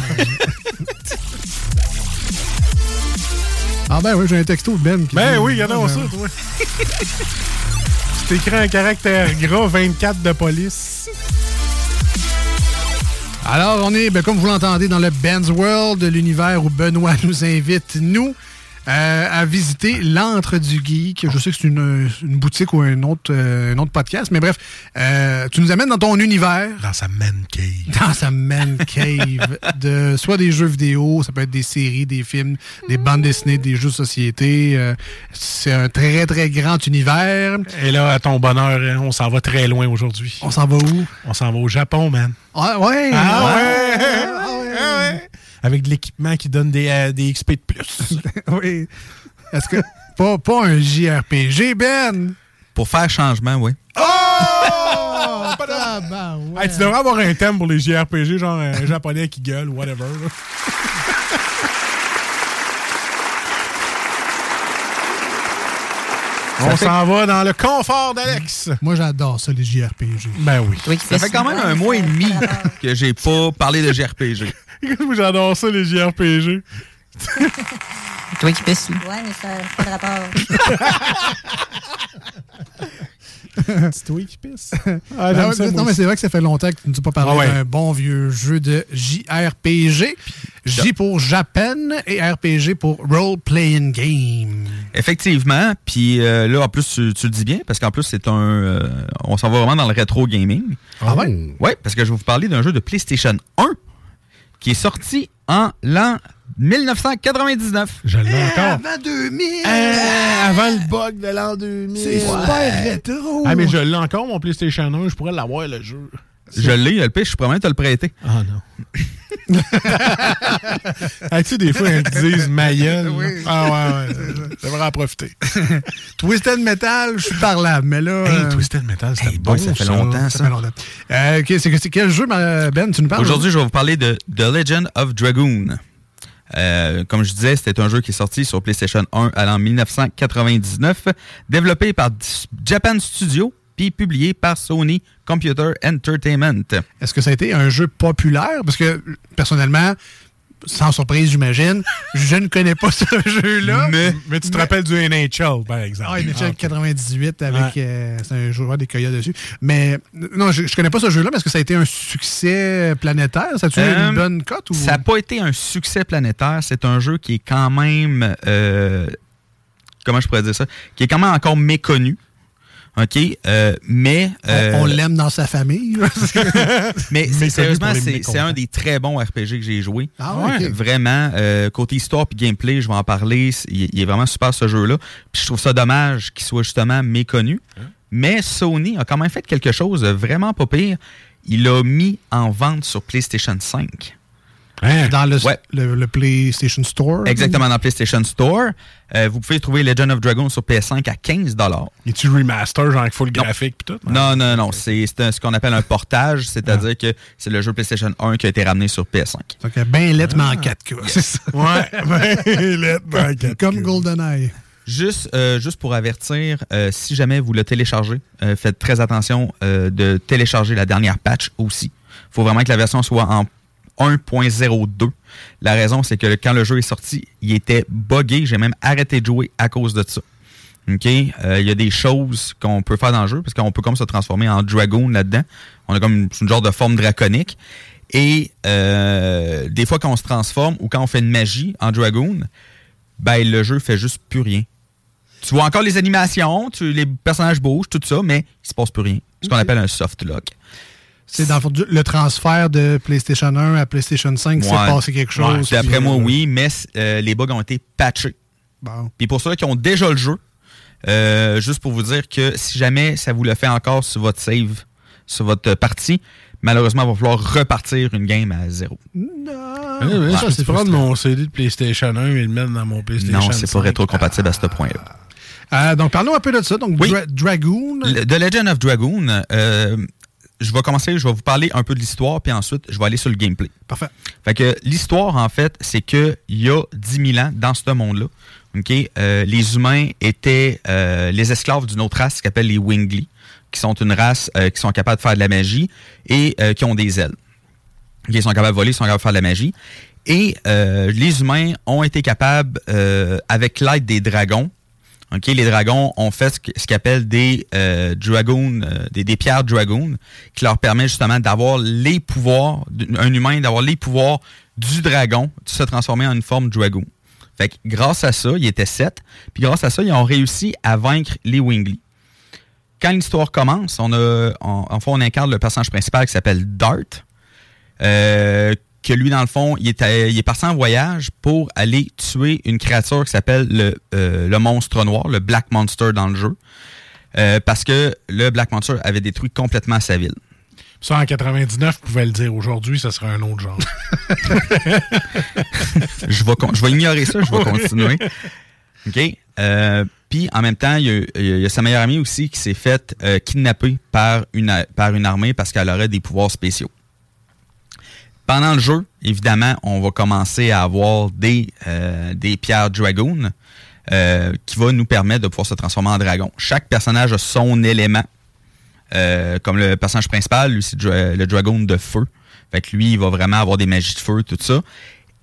Ah ben oui, j'ai un texto de Ben. Qui ben dit- oui, regardons ça, toi. <laughs> Tu t'écris un caractère gras 24 de police. Alors, on est, ben, comme vous l'entendez, dans le Ben's World, l'univers où Benoît <laughs> nous invite, nous, euh, à visiter l'antre du geek. Je sais que c'est une, une boutique ou un autre, euh, un autre podcast, mais bref, euh, tu nous amènes dans ton univers. Dans sa man cave. Dans sa man cave. de, soit des jeux vidéo, ça peut être des séries, des films, des bandes dessinées, des jeux de société. euh, c'est un très, très grand univers. Et là, à ton bonheur, hein, on s'en va très loin aujourd'hui. On s'en va où? On s'en va au Japon, man. Ah ouais! Ah ouais. ouais! Ah ouais! Avec de l'équipement qui donne des, euh, des XP de plus. <laughs> oui. Est-ce que. Pas, pas un JRPG, Ben! Pour faire changement, oui. Oh! <laughs> Tabarouette. Hey, tu devrais avoir un thème pour les JRPG, genre un japonais qui gueule, whatever. On s'en va dans le confort d'Alex. Moi, j'adore ça, les JRPG. Ben oui. Ça fait quand même un mois et demi que j'ai pas parlé de JRPG. <laughs> Moi, j'adore ça, les JRPG. Toi qui pisses. Ouais, mais ça n'a pas de rapport. <laughs> C'est toi qui pisse. Ah, j'aime non, ça, moi non, mais c'est vrai que ça fait longtemps que tu ne nous as pas parlé Ah ouais. d'un bon vieux jeu de JRPG. J pour Japan et RPG pour Role Playing Game. Effectivement. Puis euh, là, en plus, tu, tu le dis bien, parce qu'en plus, c'est un. euh, on s'en va vraiment dans le rétro gaming. Ah ouais? Oui, parce que je vais vous parler d'un jeu de PlayStation 1 qui est sorti en l'an 1999. Je l'ai encore. Avant 2000! Euh, avant le bug de l'an 2000. C'est super rétro! Ah, mais je l'ai encore, mon PlayStation 1. Je pourrais l'avoir, le jeu. Je l'ai, le pire, je suis promets de te le prêter. Ah non. <laughs> Ah, tu sais, des fois, ils disent Oui. Ah ouais, ouais. J'aimerais en profiter. <laughs> Twisted Metal, je suis parlable, mais là. Hey, euh, Twisted Metal, c'était Hey, bon, ça fait longtemps, ça ça. fait longtemps. Euh, ok, c'est, c'est quel jeu, ma- Ben, tu nous parles? Aujourd'hui, je vais vous parler de The Legend of Dragoon. Euh, comme je disais, c'était un jeu qui est sorti sur PlayStation 1 à l'an 1999, développé par Japan Studio, puis publié par Sony Computer Entertainment. Est-ce que ça a été un jeu populaire? Parce que, personnellement, sans surprise, j'imagine, je ne connais pas <laughs> ce jeu-là. Mais, mais tu te rappelles du NHL, par exemple. Ah, NHL ok. 98 avec. Ouais. euh, c'est un joueur des Coyotes dessus. Mais non, je, je connais pas ce jeu-là, est-ce que ça a été un succès planétaire? Ça a-tu eu Euh, une bonne cote? Ou... Ça n'a pas été un succès planétaire. C'est un jeu qui est quand même. euh, comment je pourrais dire ça? Qui est quand même encore méconnu. OK? Euh, mais. On- euh, on l'aime dans sa famille. <laughs> Mais sérieusement, c'est un des très bons RPG que j'ai joué. Ah ouais. Vraiment, euh, côté histoire puis gameplay, je vais en parler. Il, il est vraiment super ce jeu-là. Puis je trouve ça dommage qu'il soit justement méconnu. Mais Sony a quand même fait quelque chose de vraiment pas pire. Il l'a mis en vente sur PlayStation 5. Dans le, Ouais. le, le PlayStation Store. Exactement, dans PlayStation Store. Euh, vous pouvez trouver Legend of Dragon sur PS5 à 15 Es-tu remaster, genre avec full graphique pis tout? Non, non, non. C'est ce qu'on appelle un portage, c'est-à-dire que c'est le jeu PlayStation 1 qui a été ramené sur PS5. Donc, bien lettre, mais en 4K. C'est ça. Ouais, <laughs> ben, lettre, ben, quatre Comme queues. GoldenEye. Juste, euh, juste pour avertir, euh, si jamais vous le téléchargez, euh, faites très attention euh, de télécharger la dernière patch aussi. Il faut vraiment que la version soit en 1.02. La raison, c'est que quand le jeu est sorti, il était buggé. J'ai même arrêté de jouer à cause de ça. OK? Euh, Il y a des choses qu'on peut faire dans le jeu, parce qu'on peut comme se transformer en dragon là-dedans. On a comme une, une genre de forme draconique. Et euh, des fois, quand on se transforme ou quand on fait une magie en dragon, ben le jeu fait juste plus rien. Tu vois encore les animations, tu, les personnages bougent, tout ça, mais il se passe plus rien. Ce qu'on appelle un soft lock. C'est dans le fond du- le transfert de PlayStation 1 à PlayStation 5, c'est Ouais. passé quelque chose. Ouais. Puis après puis, moi, euh, oui, mais euh, les bugs ont été patchés. Bon. Puis pour ceux qui ont déjà le jeu, euh, juste pour vous dire que si jamais ça vous le fait encore sur votre save, sur votre partie, malheureusement, il va falloir repartir une game à zéro. Ah, ouais, Ouais, je peux c'est prendre mon CD de PlayStation 1 et le mettre dans mon PlayStation Non, c'est pas 5. rétro-compatible à ce point-là. euh, donc, parlons un peu de ça. Donc, Oui. Dra- Dragoon. Le- The Legend of Dragoon, euh, je vais commencer, je vais vous parler un peu de l'histoire, puis ensuite, je vais aller sur le gameplay. Parfait. Fait que l'histoire, en fait, c'est qu'il y a 10 000 ans, dans ce monde-là, OK, euh, les humains étaient euh, les esclaves d'une autre race qui s'appelle les Wingly, qui sont une race euh, qui sont capables de faire de la magie et euh, qui ont des ailes. OK, Ils sont capables de voler, ils sont capables de faire de la magie. Et euh, les humains ont été capables, euh, avec l'aide des dragons, Les dragons ont fait ce qu'ils appellent des euh, dragoons, euh, des, des pierres dragoon, qui leur permet justement d'avoir les pouvoirs, d'un humain, d'avoir les pouvoirs du dragon, de se transformer en une forme dragoon. Fait que grâce à ça, ils étaient sept, puis grâce à ça, ils ont réussi à vaincre les Wingly. Quand l'histoire commence, on a, on incarne le personnage principal qui s'appelle Dart, euh, que lui, dans le fond, il est, à- il est parti en voyage pour aller tuer une créature qui s'appelle le, euh, le monstre noir, le Black Monster dans le jeu. Euh, parce que le Black Monster avait détruit complètement sa ville. Ça, en 99, je pouvais le dire. Aujourd'hui, ça serait un autre genre. <laughs> je, vais, je vais ignorer ça, je vais <laughs> continuer. OK? Euh, Puis, en même temps, il y, a, il y a sa meilleure amie aussi qui s'est faite euh, kidnapper par une, a- par une armée parce qu'elle aurait des pouvoirs spéciaux. Pendant le jeu, évidemment, on va commencer à avoir des, euh, des pierres Dragoon euh, qui va nous permettre de pouvoir se transformer en dragon. Chaque personnage a son élément. Euh, comme le personnage principal, lui, c'est le dragon de feu. Fait que lui, il va vraiment avoir des magies de feu, tout ça.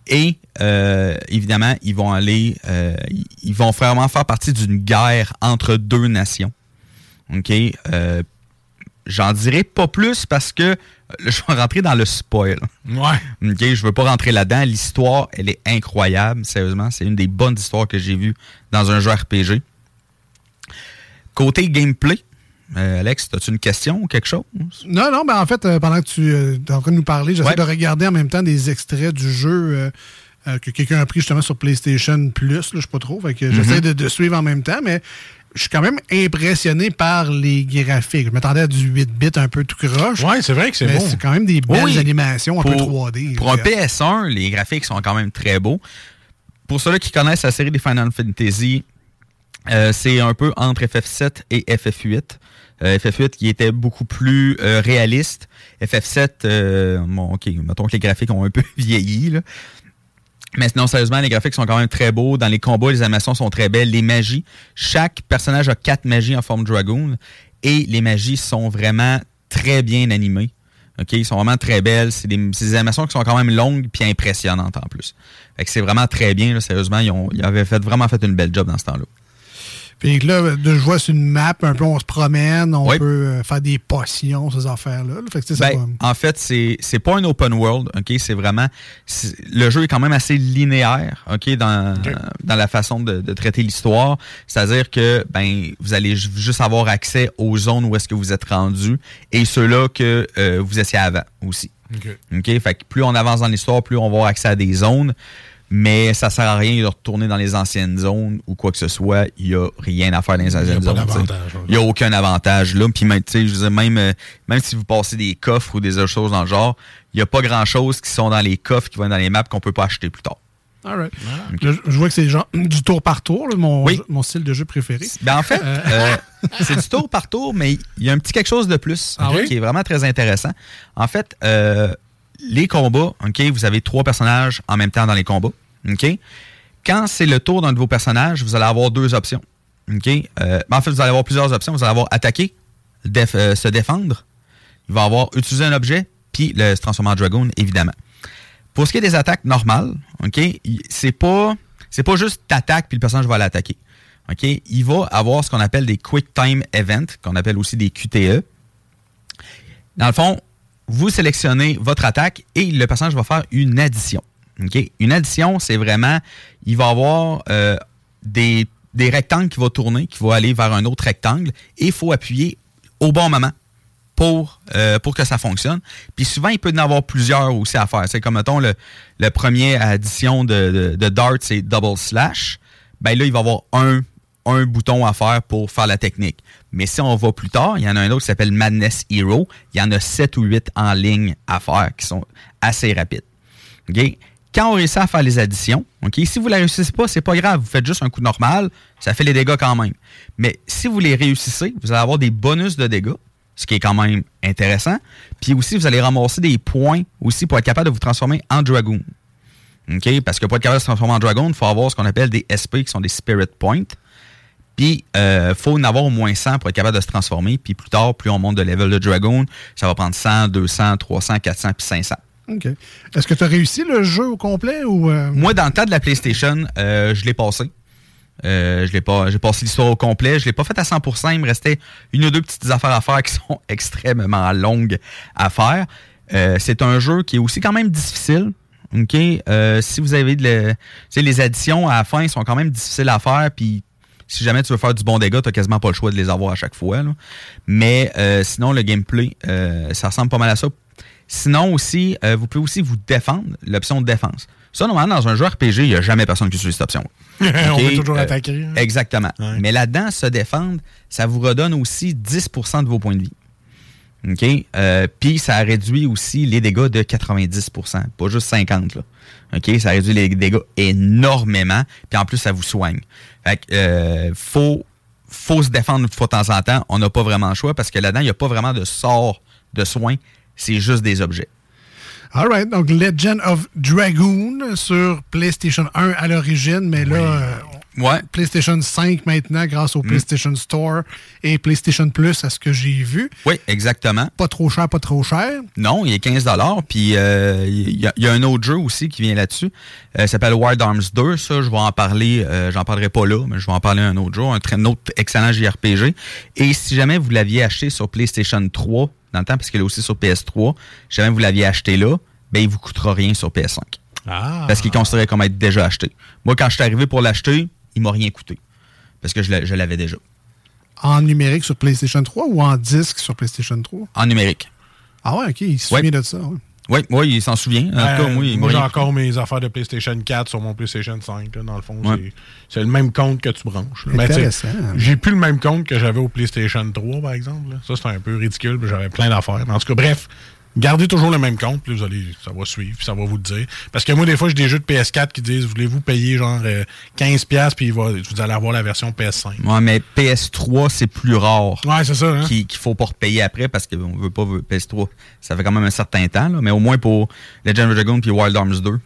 Et euh, évidemment, ils vont aller, euh, ils- vont vraiment faire partie d'une guerre entre deux nations. OK? Euh, J'en dirai pas plus parce que je vais rentrer dans le spoil. Ouais. OK, je veux pas rentrer là-dedans. L'histoire, elle est incroyable, sérieusement. C'est une des bonnes histoires que j'ai vues dans un jeu RPG. Côté gameplay, euh, Alex, as-tu une question ou quelque chose? Non, non, ben en fait, euh, pendant que tu euh, es en train de nous parler, j'essaie Ouais. de regarder en même temps des extraits du jeu euh, euh, que quelqu'un a pris justement sur PlayStation Plus, là, je sais pas trop. Fait que j'essaie Mhm. de, de suivre en même temps, mais je suis quand même impressionné par les graphiques. Je m'attendais à du 8 bits un peu tout croche. Ouais, c'est vrai que c'est mais beau. C'est quand même des belles Oui. animations un peu 3D. Pour un là. PS1, les graphiques sont quand même très beaux. Pour ceux-là qui connaissent la série des Final Fantasy, euh, c'est un peu entre FF7 et FF8. Euh, FF8 qui était beaucoup plus euh, réaliste. FF7, euh, bon, ok, mettons que les graphiques ont un peu <laughs> vieilli, là. Mais sinon, sérieusement, les graphiques sont quand même très beaux. Dans les combats, les animations sont très belles. Les magies, chaque personnage a quatre magies en forme dragoon. Et les magies sont vraiment très bien animées. OK, ils sont vraiment très belles. C'est des, animations qui sont quand même longues puis impressionnantes en plus. Fait c'est vraiment très bien, là, sérieusement. Ils, ont, avaient vraiment fait une belle job dans ce temps-là. Puis là, de, je vois sur une map, un peu, on se promène, on Oui. peut euh, faire des potions, ces affaires-là. Fait que, Ben, en fait, c'est c'est pas un open world, ok? C'est vraiment le jeu est quand même assez linéaire, ok, dans dans la façon de, de traiter l'histoire. C'est-à-dire que ben vous allez ju- juste avoir accès aux zones où est-ce que vous êtes rendu et ceux-là que euh, vous étiez avant aussi. OK. OK? Fait que plus on avance dans l'histoire, plus on va avoir accès à des zones. Mais ça sert à rien de retourner dans les anciennes zones ou quoi que ce soit. Il n'y a rien à faire dans les anciennes zones. Il n'y a aucun avantage là. Puis même, je même, euh, même si vous passez des coffres ou des autres choses dans le genre, il n'y a pas grand-chose qui sont dans les coffres qui vont être dans les maps qu'on peut pas acheter plus tard. All right. Là, je- vois que c'est genre du tour par tour, là, mon, mon style de jeu préféré. Ben en fait, Euh, euh, <laughs> c'est du tour par tour, mais il y a un petit quelque chose de plus Ah oui? qui est vraiment très intéressant. En fait, euh, les combats, ok, vous avez trois personnages en même temps dans les combats. Ok? Quand c'est le tour d'un de vos personnages, vous allez avoir deux options. ok? Euh, en fait, vous allez avoir plusieurs options. Vous allez avoir attaquer, euh, se défendre. Il va avoir utiliser un objet, puis le se transformer en dragon, évidemment. Pour ce qui est des attaques normales, OK, c'est pas pas juste t'attaques puis le personnage va l'attaquer. OK, il va avoir ce qu'on appelle des quick time events, qu'on appelle aussi des QTE. Dans le fond, vous sélectionnez votre attaque et le personnage va faire une addition. Une addition, c'est vraiment, il va avoir euh, des, des rectangles qui vont tourner, qui vont aller vers un autre rectangle et il faut appuyer au bon moment pour, euh, pour que ça fonctionne. Puis souvent, il peut y en avoir plusieurs aussi à faire. C'est comme, mettons, le, le premier addition de, de, Dart, c'est double slash. Ben là, il va y avoir un, un bouton à faire pour faire la technique. Mais si on va plus tard, il y en a un autre qui s'appelle Madness Hero. Il y en a 7 ou 8 en ligne à faire qui sont assez rapides. OK? Quand on réussit à faire les additions, OK, si vous ne la réussissez pas, c'est pas grave. Vous faites juste un coup normal, ça fait les dégâts quand même. Mais si vous les réussissez, vous allez avoir des bonus de dégâts, ce qui est quand même intéressant. Puis aussi, vous allez ramasser des points aussi pour être capable de vous transformer en dragoon. OK? Parce que pour être capable de se transformer en dragon, il faut avoir ce qu'on appelle des SP, qui sont des Spirit Points. Puis, il faut en avoir au moins 100 pour être capable de se transformer. Puis plus tard, plus on monte de level de dragon, ça va prendre 100, 200, 300, 400, puis 500. OK. Est-ce que tu as réussi le jeu au complet ou. euh, Moi, dans le temps de la PlayStation, euh, je l'ai passé. Euh, je l'ai pas, j'ai passé l'histoire au complet. Je l'ai pas fait à 100%. Il me restait une ou deux petites affaires à faire <laughs> qui sont extrêmement longues à faire. C'est un jeu qui est aussi quand même difficile. Si vous avez de les additions à la fin sont quand même difficiles à faire. Puis si jamais tu veux faire du bon dégât, t'as quasiment pas le choix de les avoir à chaque fois. Mais sinon, le gameplay, ça ressemble pas mal à ça. Sinon aussi, euh, vous pouvez aussi vous défendre, l'option de défense. Ça, normalement, dans un jeu RPG, il n'y a jamais personne qui utilise cette option. <laughs> On peut toujours Euh, attaquer. hein. Exactement. Mais là-dedans, se défendre, ça vous redonne aussi 10% de vos points de vie. OK? Euh, Puis ça réduit aussi les dégâts de 90% pas juste 50 là. OK? Ça réduit les dégâts énormément. Puis en plus, ça vous soigne. Fait que, euh, faut, faut se défendre de temps en temps. On n'a pas vraiment le choix parce que là-dedans, il n'y a pas vraiment de sort de soins. C'est juste des objets. All right. Donc, Legend of Dragoon sur PlayStation 1 à l'origine, mais là, euh, Ouais. PlayStation 5 maintenant grâce au Mm. PlayStation Store et PlayStation Plus à ce que j'ai vu. Oui, exactement. Pas trop cher, pas trop cher. Non, il est 15 Puis euh, il y, a- il y a un autre jeu aussi qui vient là-dessus. Euh, ça s'appelle Wild Arms 2. Ça, je vais en parler. euh, J'en parlerai pas là, mais je vais en parler un autre jour. Un autre excellent JRPG. Et si jamais vous l'aviez acheté sur PlayStation 3, dans le temps, parce qu'il est aussi sur PS3, si jamais vous l'aviez acheté là, ben il vous coûtera rien sur PS5. Ah. Parce qu'il est considéré comme être déjà acheté. Moi, quand je suis arrivé pour l'acheter, il m'a rien coûté. Parce que je l'a- je l'avais déjà. En numérique sur PlayStation 3 ou en disque sur PlayStation 3? En numérique. Ah ouais, OK, il se Ouais. souvient de ça. ouais. Oui, oui, il s'en souvient. En tout cas, Euh, moi, il m'a moi, j'ai encore mes affaires de PlayStation 4 sur mon PlayStation 5. là, dans le fond, Ouais. c'est- le même compte que tu branches. Mais. J'ai plus le même compte que j'avais au PlayStation 3, par exemple. là. Ça, c'était un peu ridicule. puis J'avais plein d'affaires. Mais En tout cas, bref, gardez toujours le même compte. Puis vous allez, ça va suivre. puis ça va vous le dire. Parce que moi, des fois, j'ai des jeux de PS4 qui disent Voulez-vous payer genre euh, 15$, puis il va- vous allez avoir la version PS5. Ouais, mais PS3, c'est plus rare. Ouais, c'est ça. Hein? Qu'il qu'il faut pas repayer après parce qu'on veut pas veut- PS3. Ça fait quand même un certain temps, là, mais au moins pour Legend of Dragoon puis Wild Arms 2,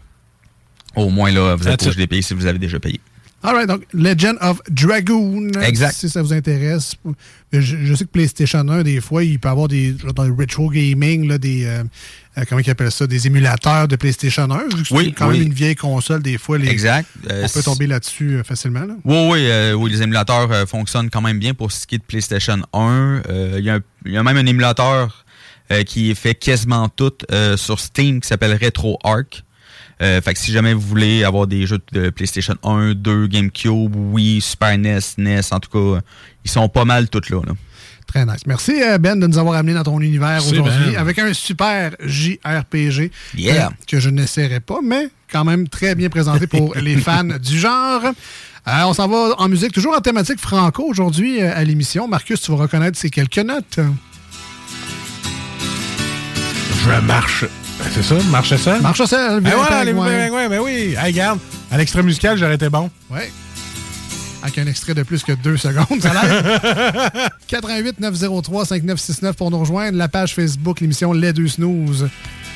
au moins là, vous êtes obligé de les payer si vous avez déjà payé. All right, donc Legend of Dragoon. Exact. Si ça vous intéresse. Je, je sais que PlayStation 1, des fois, il peut avoir des dans le retro gaming, là, des. euh, euh, comment ils appellent ça Des émulateurs de PlayStation 1. Vu que Oui, c'est quand oui. même une vieille console, des fois. Les, Exact. Euh, on peut c'est- tomber là-dessus euh, facilement. Là. Oui, oui, euh, oui, les émulateurs euh, fonctionnent quand même bien pour ce qui est de PlayStation 1. Euh, Il y, a y même un émulateur euh, qui fait quasiment tout euh, sur Steam qui s'appelle RetroArch. Euh, fait que si jamais vous voulez avoir des jeux de PlayStation 1, 2, GameCube, Wii, Super NES, NES, en tout cas, ils sont pas mal tous là. là. Très nice. Merci, euh, Ben, de nous avoir amené dans ton univers aujourd'hui Ben. avec un super JRPG Yeah. euh, que je n'essaierai pas, mais quand même très bien présenté pour <laughs> les fans du genre. Euh, on s'en va en musique, toujours en thématique franco aujourd'hui euh, à l'émission. Marcus, tu vas reconnaître ces quelques notes. Je marche. C'est ça, marche ça? Marche ça, Ben voilà, les ouais, ben oui. Hey, regarde, à l'extrait musical, j'aurais été bon. Ouais. Avec un extrait de plus que deux secondes, ça a l'air. 88 903 5969 pour nous rejoindre. La page Facebook, l'émission Les Deux Snooze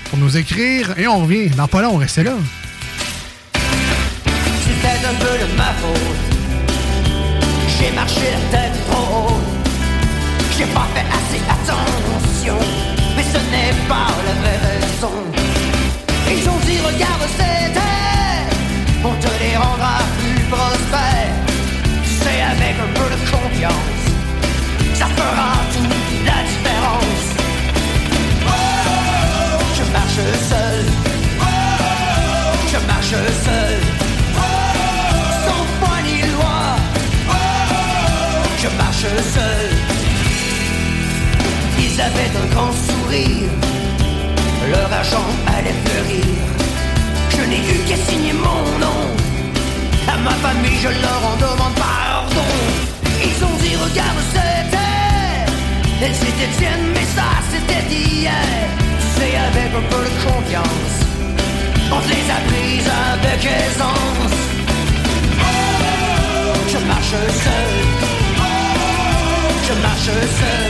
pour nous écrire. Et on revient. Dans pas long, restez là. C'était un peu de ma faute. J'ai marché la tête trop haut. J'ai pas fait assez attention. Mais ce n'est pas la vraie regarde, c'était. On te les rendra plus prospères. C'est avec un peu de confiance. Ça fera toute la différence. Je marche seul. Je marche seul. Sans foi ni loi. Je marche seul. Ils avaient un grand sourire. Leur argent allait fleurir. N'ai eu qu'à signer mon nom. À ma famille, je leur en demande pardon. Ils ont dit, regarde, c'était. Elles étaient tiennes, mais ça, c'était d'hier. C'est avec un peu de confiance. On te les a prises avec aisance. Je marche seul. Je marche seul.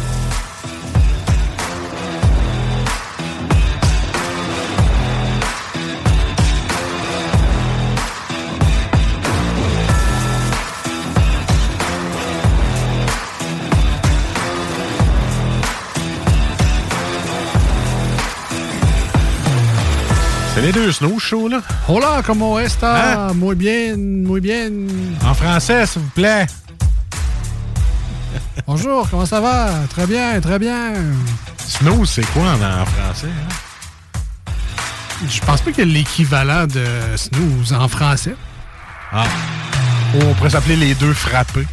Les deux snooze là. Hola, como esta? Hein? Muy bien, muy bien. En français, s'il vous plaît. <laughs> Bonjour, comment ça va? Très bien, très bien. Snooze, c'est quoi en, en français? hein? Je pense pas qu'il y a l'équivalent de snooze en français. Ah. Ou on pourrait s'appeler les deux frappés.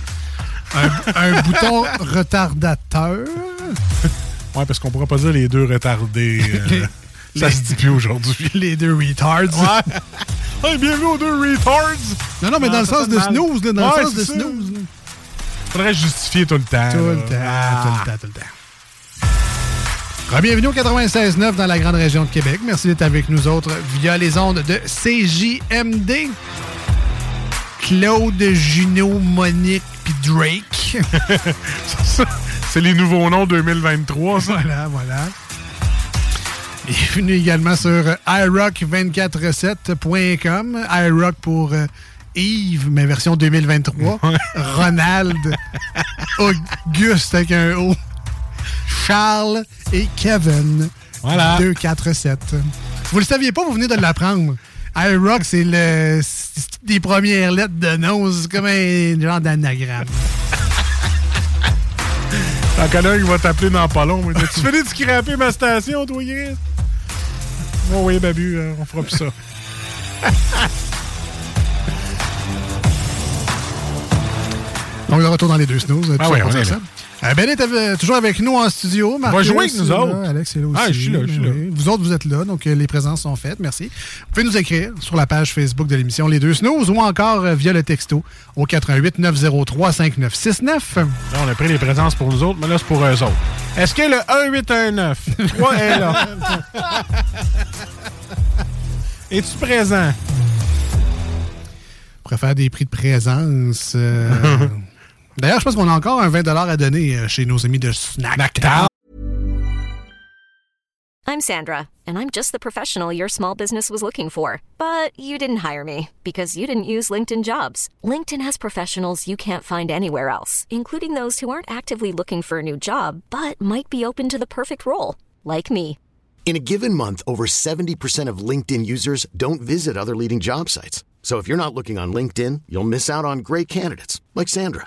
Un, un <laughs> bouton retardateur. Ouais, parce qu'on pourrait pas dire les deux retardés. euh, <laughs> ça Les- se dit plus aujourd'hui. <laughs> Les deux retards. Ouais. <laughs> hey, bienvenue aux deux retards! Non, non, mais dans le sens de snooze, là, dans Ouais, le sens de ça. snooze. là. Faudrait justifier tout le temps. Tout le temps, Ah. tout le temps, tout le temps. Bienvenue au 96.9 dans la grande région de Québec. Merci d'être avec nous autres via les ondes de CJMD. Claude, Junot, Monique puis Drake. <laughs> C'est les nouveaux noms 2023, ça. Voilà, voilà. <laughs> Bienvenue également sur iRock247.com. iRock pour euh, Yves, mais version 2023. Ronald, <laughs> Auguste avec un O. Charles et Kevin. Voilà. 247. Vous le saviez pas, vous venez de l'apprendre. iRock, c'est le des premières lettres de nom. C'est comme un genre d'anagramme. T'en connais un qui va t'appeler dans pas long. Tu fais de scraper ma station, toi, Chris? Oh oui, Babu, euh, on fera plus ça. Donc, de retour dans les deux snooze. Ah on est là. Euh, Ben est euh, toujours avec nous en studio. va Marcus, jouer avec nous là, autres. Alex est là aussi. Ah, je suis là, je suis là. Oui. Vous autres, vous êtes là, donc euh, les présences sont faites. Merci. Vous pouvez nous écrire sur la page Facebook de l'émission Les Deux Snooze ou encore euh, via le texto au 88 903 5969. Là, on a pris les présences pour nous autres, mais là, c'est pour eux autres. Est-ce que le 1819 3 est là? <laughs> Es-tu présent? On pourrait faire des prix de présence. euh. <laughs> D'ailleurs, je pense qu'on a encore un 20 à donner euh, chez nos amis de Snacktown. I'm Sandra, and I'm just the professional your small business was looking for. But you didn't hire me because you didn't use LinkedIn jobs. LinkedIn has professionals you can't find anywhere else, including those who aren't actively looking for a new job but might be open to the perfect role, like me. In a given month, over 70% of LinkedIn users don't visit other leading job sites. So if you're not looking on LinkedIn, you'll miss out on great candidates like Sandra.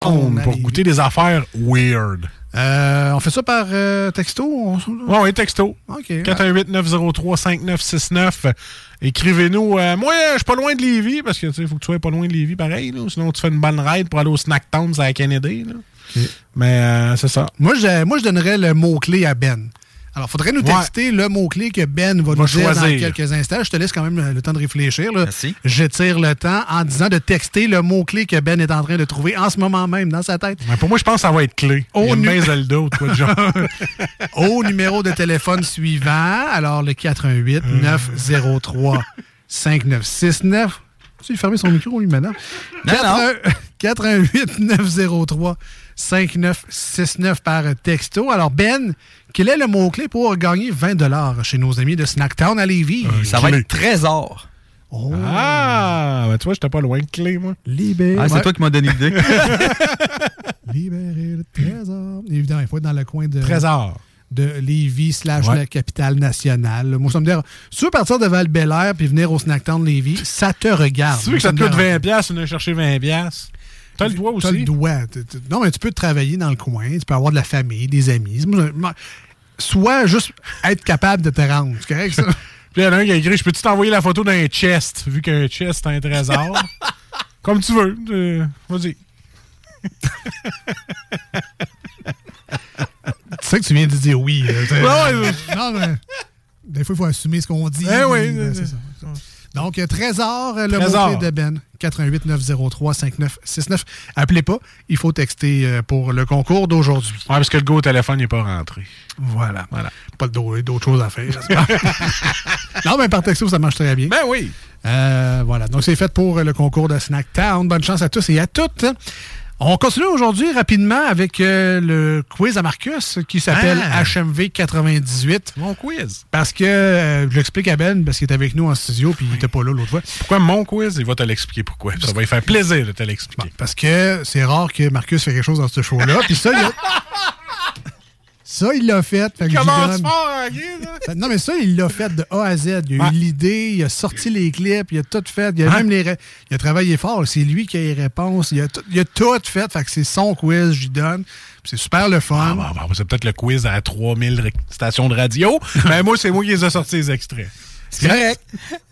Pour goûter des affaires weird. Euh, on fait ça par euh, texto? On... Ouais, ouais, texto. OK. 418-903-5969. Écrivez-nous. Euh, moi, je suis pas loin de Lévis, parce que il faut que tu sois pas loin de Lévis, pareil. là, sinon, tu fais une bonne ride pour aller au Snack Towns à Kennedy. là. Mais euh, c'est ça. Moi, je, moi, je donnerais le mot-clé à Ben. Alors, il faudrait nous Ouais. texter le mot-clé que Ben va, Va nous dire dans quelques instants. Je te laisse quand même le, temps de réfléchir. Là. J'étire le temps en disant de texter le mot-clé que Ben est en train de trouver en ce moment même dans sa tête. Mais pour moi, je pense que ça va être clé. Au nu- Zelda genre. <laughs> Au numéro de téléphone suivant, alors le 418 903 5969. Tu as fermé son micro, lui, maintenant? 418 903 5969 par texto. Alors, Ben, quel est le mot-clé pour gagner 20 chez nos amis de Snacktown à Lévis? Ça va être trésor. Ah, ben tu vois, j'étais pas loin de clé, moi. Libéré. Ah, c'est Ouais. toi qui m'as donné l'idée. <laughs> Libérer le trésor. Évidemment, il faut être dans le coin de. Trésor. De Lévis slash Ouais. la capitale nationale. Moi, ça me dit, si tu veux partir de val bélair puis venir au Snacktown Lévis, ça te regarde. Si tu veux que ça te coûte dérange 20$, piastres, on a cherché 20$. piastres? T'as le doigt aussi. T'as le doigt. Non, mais tu peux travailler dans le coin, tu peux avoir de la famille, des amis. Soit juste être capable de te rendre. C'est correct, ça? <laughs> Puis il y en a un qui a écrit Je peux-tu t'envoyer la photo d'un chest, vu qu'un chest, c'est un trésor Comme tu veux. euh, Vas-y. <laughs> tu sais que tu viens de dire oui. là, non, mais des fois, il faut assumer ce qu'on dit. Eh oui, Ben, c'est ça. Donc, euh, Trésor, euh, le mot-clé de Ben. 88 903 5969. Appelez pas, il faut texter euh, pour le concours d'aujourd'hui. Ouais, parce que le go au téléphone n'est pas rentré. Voilà. Voilà. Pas d'au- d'autres choses à faire. j'espère. <laughs> non, mais par texto, ça marche très bien. Ben oui. Euh, voilà. Donc, c'est fait pour le concours de Snacktown. Bonne chance à tous et à toutes. On continue aujourd'hui rapidement avec euh, le quiz à Marcus qui s'appelle Ah. HMV 98. Mon quiz. Parce que, euh, je l'explique à Ben, parce qu'il est avec nous en studio puis il n'était pas là l'autre fois. Pourquoi mon quiz? Il va te l'expliquer pourquoi. Ça va lui faire plaisir de te l'expliquer. Parce que c'est rare que Marcus fait quelque chose dans ce show-là. Puis ça, il a... <laughs> Ça, il l'a fait. j'y Commence donne. fort, hein? Non, mais ça, il l'a fait de A à Z. Il a eu l'idée, il a sorti les clips, il a tout fait. Il a même les. Il a travaillé fort. C'est lui qui a les réponses. Il a tout, il a tout fait. Fait que c'est son quiz, j'y donne. C'est super le fun. Ah, bon, bon, c'est peut-être le quiz à 3000 ré- stations de radio. <laughs> mais moi, c'est moi qui les ai sortis les extraits. C'est correct.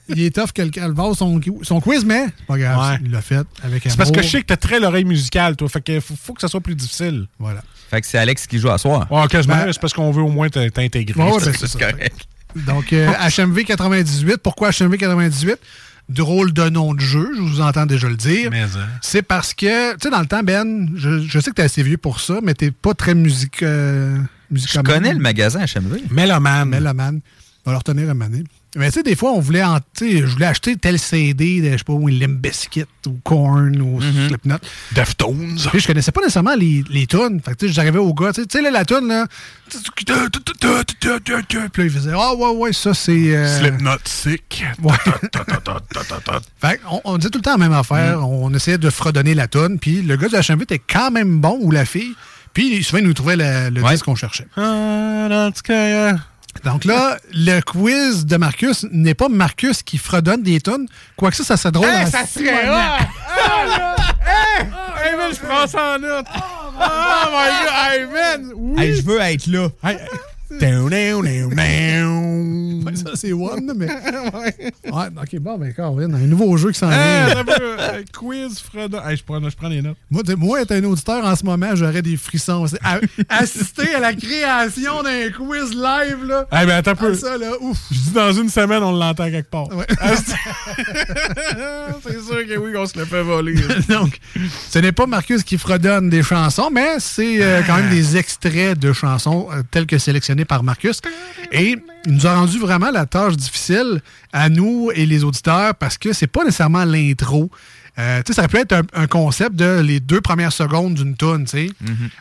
il est tough que le calvaire son, son quiz, mais c'est pas grave. Ouais. Il l'a fait avec C'est parce que je sais que t'as très l'oreille musicale, toi. Fait que faut, faut que ça soit plus difficile. Voilà. Fait que c'est Alex qui joue à soir. Ouais, quasiment. Ben- c'est parce qu'on veut au moins t'intégrer. Ouais, ouais, ben, <laughs> c'est correct. Donc, euh, <laughs> HMV 98. Pourquoi HMV 98? Drôle de nom de jeu, je vous entends déjà le dire. Mais, hein. C'est parce que, tu sais, dans le temps, Ben, je, je sais que t'es assez vieux pour ça, mais t'es pas très musique. Euh, Je connais le magasin HMV. Mélomane. Mélomane. On va le retenir un moment donné. Mais tu sais, des fois, on voulait, en- je voulais acheter tel CD de, je sais pas, ou Limp Bizkit ou Korn ou Mhm. Slipknot. Deftones. Puis je connaissais pas nécessairement les, les tunes. Fait que tu sais, j'arrivais au gars, tu sais, là, la tune, là. Puis là, il faisait, ah ouais, ouais, ça, c'est. euh, Slipknot sick. Ouais. Fait on, on disait tout le temps la même affaire. Mm. On essayait de fredonner la tonne. Puis le gars de la HMV était quand même bon, ou la fille. Puis souvent, il nous trouvait le, le disque qu'on cherchait. Ah, Donc là, le quiz de Marcus n'est pas Marcus qui fredonne des tonnes. Quoique ça, ça serait drôle. Hey, en ça serait! Ah, là! Hey! Hey, man, je prends ça en note! Oh my god! Hey, man! Oui! Hey, je veux être là. Hey, Ouais, ça, c'est One, mais. <laughs> ouais. ok, bon, ben, a un nouveau jeu qui s'en Ah, vient. euh, quiz, Fredon. Hey, je, prends, je prends les notes. Moi, moi, être un auditeur en ce moment, j'aurais des frissons. À- <laughs> assister à la création d'un quiz live, là. Hey, ben, attends un peu. Ah, ça, là, ouf. Je dis dans une semaine, on l'entend quelque part. Ouais. Ah, <laughs> c'est sûr que oui, on se le fait voler. Donc, ce n'est pas Marcus qui fredonne des chansons, mais c'est euh, quand même des extraits de chansons euh, tels que par Marcus. Et il nous a rendu vraiment la tâche difficile à nous et les auditeurs parce que c'est pas nécessairement l'intro. Euh, tu sais, ça peut être un, un concept de les deux premières secondes d'une tune, tu sais.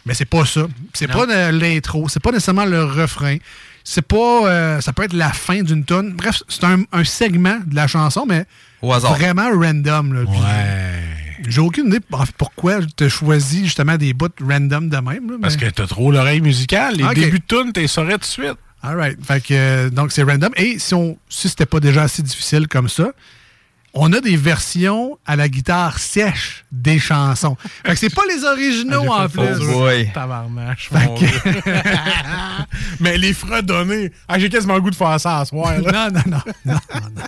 Mais c'est pas ça. C'est pas l'intro. C'est pas nécessairement le refrain. C'est pas. euh, ça peut être la fin d'une tune. Bref, c'est un, un segment de la chanson, mais Au vraiment random. Là. Puis, J'ai aucune idée en fait, pourquoi tu as choisi justement des bouts random de même. là, Parce que t'as trop l'oreille musicale. Les débuts de tune, t'es saurais tout de suite. All right. Fait que, euh, donc, c'est random. Et si, on, si c'était pas déjà assez difficile comme ça, on a des versions à la guitare sèche des chansons. Fait que c'est pas les originaux en plus. Tabarnache, Fait mon que- Dieu. <laughs> Mais les fredonnés. Ah, j'ai quasiment le goût de faire ça à soir. là. non, non, non, <laughs> non, non, non.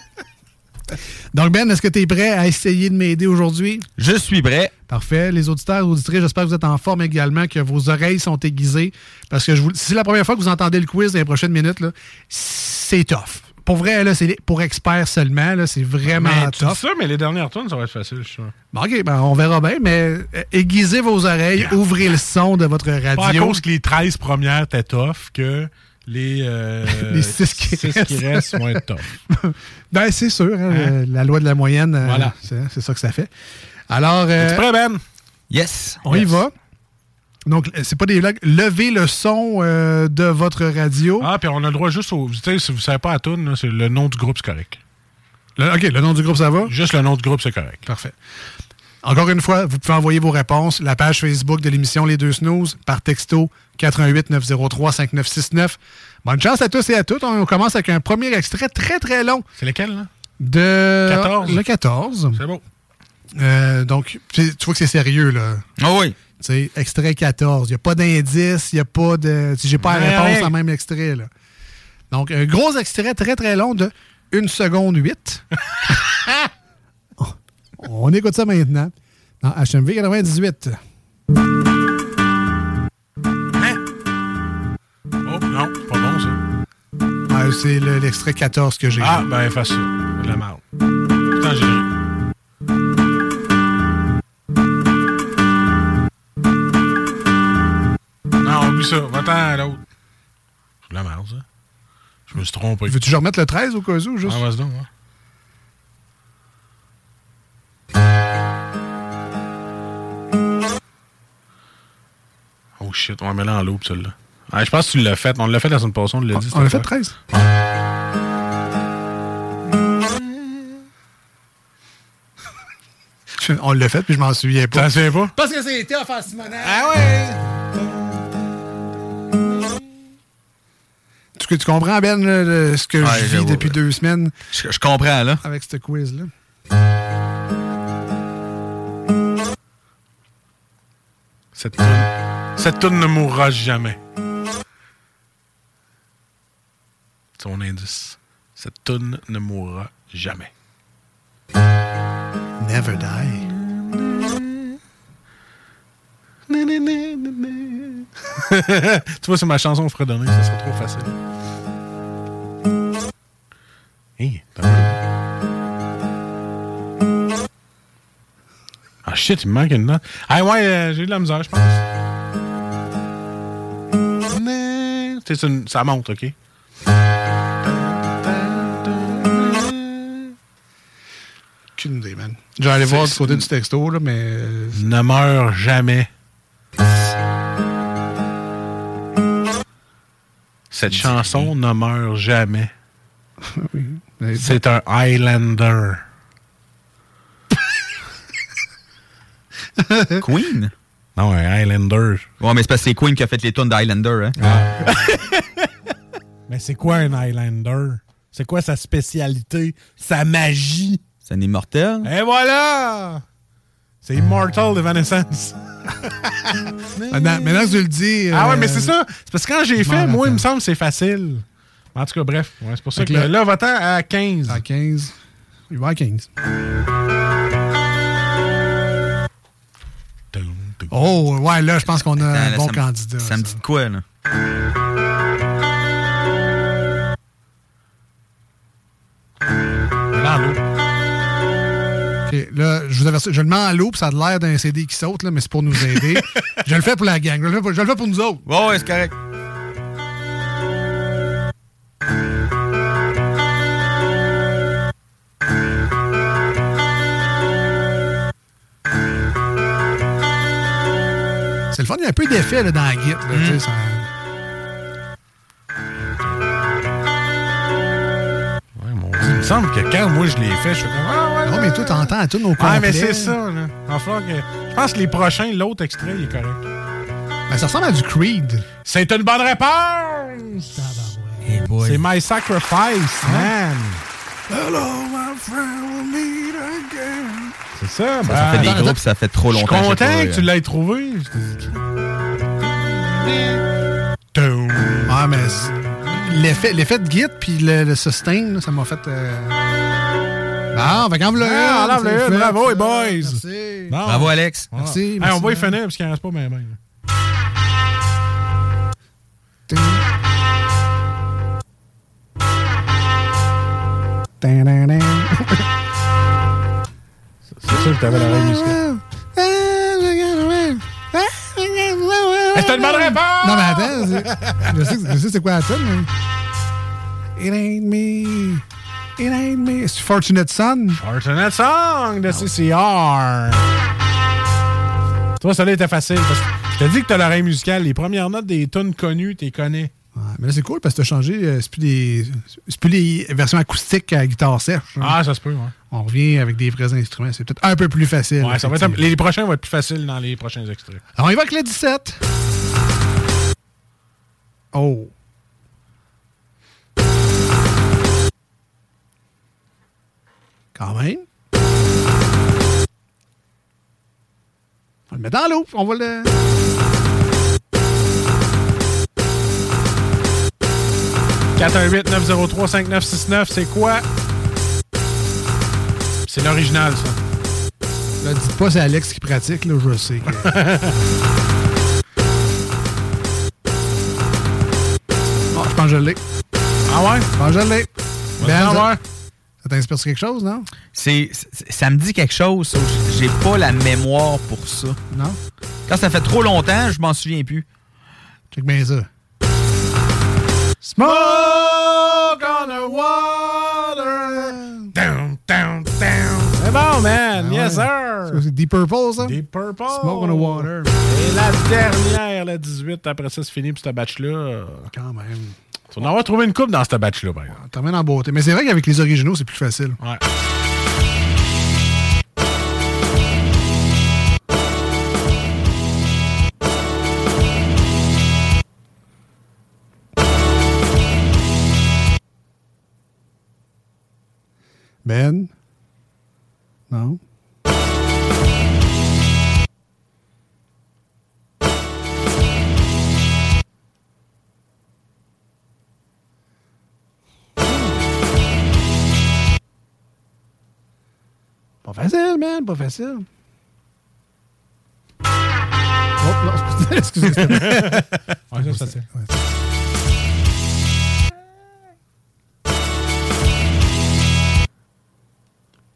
<laughs> Donc, Ben, est-ce que tu es prêt à essayer de m'aider aujourd'hui? Je suis prêt. Parfait. Les auditeurs, auditrices, j'espère que vous êtes en forme également, que vos oreilles sont aiguisées. Parce que je vous... si c'est la première fois que vous entendez le quiz dans les prochaines minutes, là, c'est tough. Pour vrai, là, c'est pour experts seulement. là, C'est vraiment Mais tough. ça, mais les dernières tunes, ça va être facile, je suis sûr. Bon, OK, ben, on verra bien, mais euh, aiguisez vos oreilles, ouvrez le son de votre Pas à radio. cause que les 13 premières étaient tough que les, euh, <laughs> Les six qui six restent. qui restent vont être tough. <laughs> ben, c'est sûr, hein, Hein? la loi de la moyenne, euh, Voilà. c'est c'est ça que ça fait. Alors, euh, Es-tu prêt, Ben? Yes. on y va. Donc, c'est pas des blagues. Levez le son euh, de votre radio. Ah, puis on a le droit juste au. Tu si vous savez pas à tune, c'est le nom du groupe, c'est correct. Le- OK, le nom du groupe, ça va? Juste le nom du groupe, c'est correct. Parfait. Encore une fois, vous pouvez envoyer vos réponses. La page Facebook de l'émission Les Deux Snooze par texto 88 903 5969. Bonne chance à tous et à toutes. On commence avec un premier extrait très très long. C'est lequel, là? De 14. Le 14. C'est beau. Euh, donc, tu vois que c'est sérieux, là. Ah oui. Tu sais, extrait 14. Il n'y a pas d'indice, il n'y a pas de. sais, J'ai pas la réponse en même extrait, là. Donc, un gros extrait très très long de 1 seconde 8. <laughs> On écoute ça maintenant dans HMV 98. Oh, non, pas bon, ça. Ah, c'est le- l'extrait 14 que j'ai. Ah, ben, fais ça. De la merde. Putain, j'ai. Non, oublie ça. Va-t'en à l'autre. C'est de la merde, ça. Je me suis trompé. Veux-tu remette le 13 au cas où? Juste? Ah, vas-y donc, ouais. Shit, on va mettre en loop, celle-là. Ah, je pense que tu l'as fait. On l'a fait la semaine passée, on l'a dit. On l'a fait cette 13? On l'a fait, puis je m'en souviens pas. T'en souviens pas? Parce que c'est tough en Simonac. Ah ouais! Tu, tu comprends, Ben, là, ce que Ouais, je vis depuis ouais. deux semaines? Je, je comprends, là. avec ce quiz-là? Cette cette toune ne mourra jamais. C'est mon indice. Cette toune ne mourra jamais. Never die. <laughs> tu vois, c'est ma chanson fredonnée, ça serait trop facile. Hey? Ah shit, il me manque une note. Ah ouais, euh, j'ai eu de la misère, je pense. Tu sais, ça monte, OK? Aucune idée, man. Je vais aller voir du côté du texto, là, mais. Ne meurt jamais. Cette chanson ne meurt jamais. <laughs> mais- C'est un Highlander. <laughs> Queen? Non, un Highlander. Ouais, mais c'est parce que c'est Queen qui a fait les tunes d'Highlander, hein? <laughs> Mais c'est quoi un Highlander? C'est quoi sa spécialité? Sa magie? C'est un immortel. Et voilà! C'est Immortal Evanescence. <laughs> Maintenant, maintenant que tu le dis. Ah ouais, euh, mais c'est ça. C'est parce que quand j'ai fait, moi, il me semble que c'est facile. En tout cas, bref. Ouais, c'est pour ça que là- là, va-t'en à 15. À 15. Il va à 15. Oh, ouais, là, je pense qu'on a un Attends, là, bon ça candidat. Ça me dit de quoi, là? Là, je vous avertis, je le mets en l'eau, puis ça a l'air d'un CD qui saute, là, mais c'est pour nous aider. <laughs> je le fais pour la gang. Je le fais pour, je le fais pour nous autres. Ouais, ouais, c'est correct. Un peu d'effet là, dans la guitare. tu ça- Ouais, mon Dieu, il me semble que quand moi je l'ai fait, je suis comme. Ah ouais. Non, mais toi, t'entends à tout nos Ah, mais c'est ça, là. Falloir que. Je pense que les prochains, l'autre extrait, il est correct. Ben, ça ressemble à du Creed. C'est une bonne réponse! C'est My Sacrifice, man! Hello, my friend, we'll meet again. C'est ça, Ça, ben, ça fait des attends, groupes, ça fait trop Je suis longtemps. content pas, que tu euh, l'aies trouvé. Ah, mais l'effet, l'effet de guide puis le, le sustain, là, ça m'a fait. Euh... Ah, fait qu'en voilà. Ah, une, bravo, les boys! Merci. Bon. Bravo, Alex. Ah. Merci, Hey, merci, on va y finir parce qu'il en reste pas bien, bien. Tin-tin-tin. C'est sûr que t'avais l'oreille musicale. C'est une bonne réponse! Non, mais attends, je sais, je sais c'est quoi la tune, mais. It ain't me. It ain't me. C'est Fortunate Son. Fortunate Song de CCR. Toi, ça là était facile. Parce que je te dis que t'as l'oreille musicale. Les premières notes des tunes connues, t'es connais. Ouais, mais là, c'est cool parce que t'as changé. euh, C'est plus, des, c'est plus les versions acoustiques à guitare sèche. hein. Ah, ça se peut, ouais. On revient avec des vrais instruments. C'est peut-être un peu plus facile. Ouais, ça va être un- les prochains vont être plus faciles dans les prochains extraits. Alors, on y va avec le 17. Oh. Quand même. On le mettre dans l'eau. On va le. « 418-903-5969, c'est quoi? C'est l'original, ça. Là, dites pas c'est Alex qui pratique, là, je sais. que- <laughs> Ah, je pense que je l'ai. Ah ouais? Je pense que je l'ai. Ben, en ça-. Ça t'inspire sur quelque chose, non? C'est, ça me dit quelque chose, sauf que j'ai pas la mémoire pour ça. Non? Quand ça fait trop longtemps, je m'en souviens plus. Check bien ça. Smoke on the water. Down, down, down. C'est bon, man. Ah yes, sir. C'est Deep Purple, ça? Deep Purple. Smoke on the water. Et la dernière, la 18, après ça, c'est fini pour ce batch-là. Quand même. Vas en avoir trouvé une coupe dans ce batch-là, par exemple. Termine en beauté. Mais c'est vrai qu'avec les originaux, c'est plus facile. Ouais. Ben? Non? Pas facile, man, pas facile. Oh, non, <laughs> excusez, excusez. Ouais, ça, c'est facile.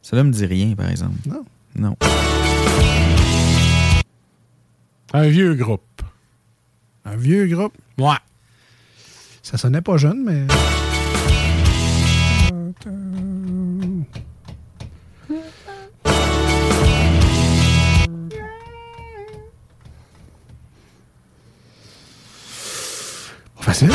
Ça me dit rien, par exemple. Non. Non. Un vieux groupe. Un vieux groupe? Ouais. Ça sonnait pas jeune, mais. Pas facile,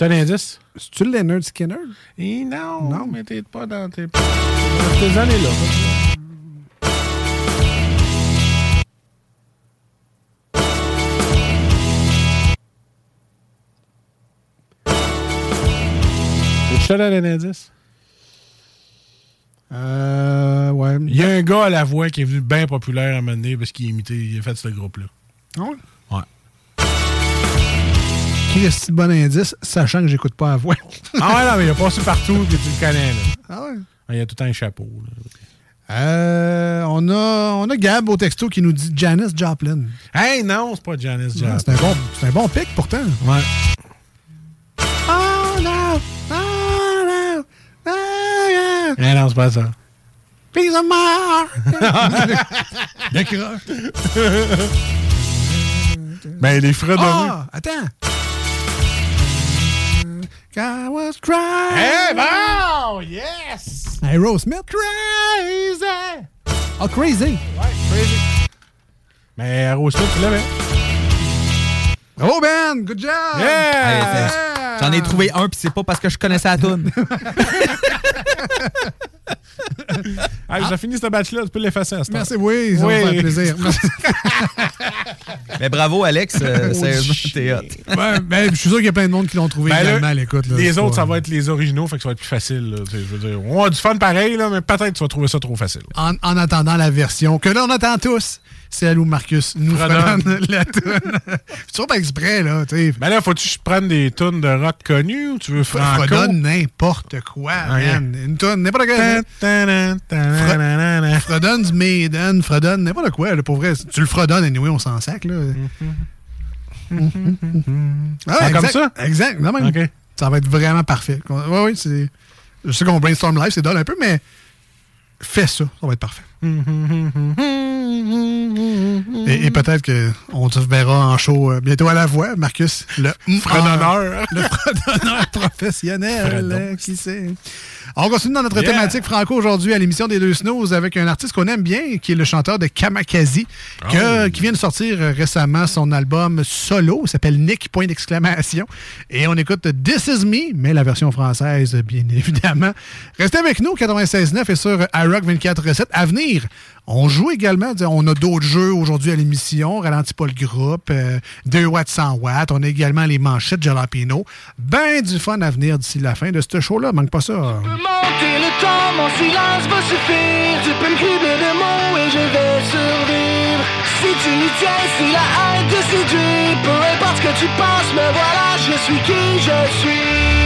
Tu as un indice? C'est-tu le Leonard Skinner? Eh non, Non. mais t'es pas dans tes, dans tes années-là. donne un indice? Euh, ouais. Il y a un gars à la voix qui est venu bien populaire à un moment donné parce qu'il imitait, il a fait ce groupe-là. Ah? Ouais? Si bon indice, sachant que j'écoute pas la voix? Ah ouais, non, mais il a passé partout que tu le connais, là. Ah ouais? Il y a tout le temps un chapeau, là. Euh, on, a, on a Gab au texto qui nous dit Janis Joplin. Hey, non, c'est pas Janice Joplin. Ah, C'est un, bon, un bon pic pourtant. Ouais. Oh no! Oh no! Oh Eh non, c'est pas ça. Piece of my! <laughs> Décroche. Ben, les fredonneux. Ah, attends! I was crying. Eh bon! Yes! Aerosmith. Crazy! Oh, crazy. Ouais, crazy. Mais Aerosmith, tu l'avais. Bravo, Ben! Good job! C'est- J'en ai trouvé un, puis c'est pas parce que je connaissais la toune. <laughs> Hey, J'ai fini ce batch-là, tu peux l'effacer à ce temps. Merci, oui, ça va faire plaisir. <laughs> Mais bravo, Alex. euh, sérieusement, t'es hot. Ben, je suis sûr qu'il y a plein de monde qui l'ont trouvé Ben là, également à l'écoute. là. Les autres, pas- ça va être les originaux, fait que ça va être plus facile. là, tu sais, je veux dire, on a du fun pareil, là, mais peut-être que tu vas trouver ça trop facile. En, en attendant la version que là, on attend tous, celle où Marcus nous Fredonne. fredonne <laughs> la tune. C'est toujours pas exprès, là, tu sais. Ben là, faut-tu que je prenne des tunes de rock connues ou tu veux franco? Fredonne n'importe quoi, man. Une tonne, n'importe quoi. Fredonne du Maiden, Fredonne, n'importe quoi, là, pour vrai. Tu le fredonnes, anyway, on s'en sac, là. Ah, Ah, comme ça? Exact, non, même. Ça va être vraiment parfait. Oui, oui, c'est... Je sais qu'on brainstorm live, c'est dole un peu, mais fais ça, ça va être parfait. Et, et peut-être qu'on te verra en show euh, bientôt à la voix, Marcus. Le Fredonneur. Le fredonneur <laughs> professionnel. Fredon. qui sait. On continue dans notre Yeah. thématique franco aujourd'hui à l'émission des deux snooze avec un artiste qu'on aime bien, qui est le chanteur de Kamakazi, que- qui vient de sortir euh, récemment son album solo. Il s'appelle Nick, point d'exclamation. Et on écoute This Is Me, mais la version française, bien <laughs> évidemment. Restez avec nous, 96.9 et sur iRock 24.7. À venir, on joue également, on a d'autres jeux aujourd'hui à l'émission, ralentit pas le groupe, euh, 2 watts 100 watts, on a également les manchettes Jalapino. Ben du fun à venir d'ici la fin de ce show-là, manque pas ça. Monter le temps, mon silence va suffire. Tu peux me cribler de mots et je vais survivre. Si tu y tiens, si la haine te séduit, peu importe ce que tu penses, me voilà, je suis qui je suis.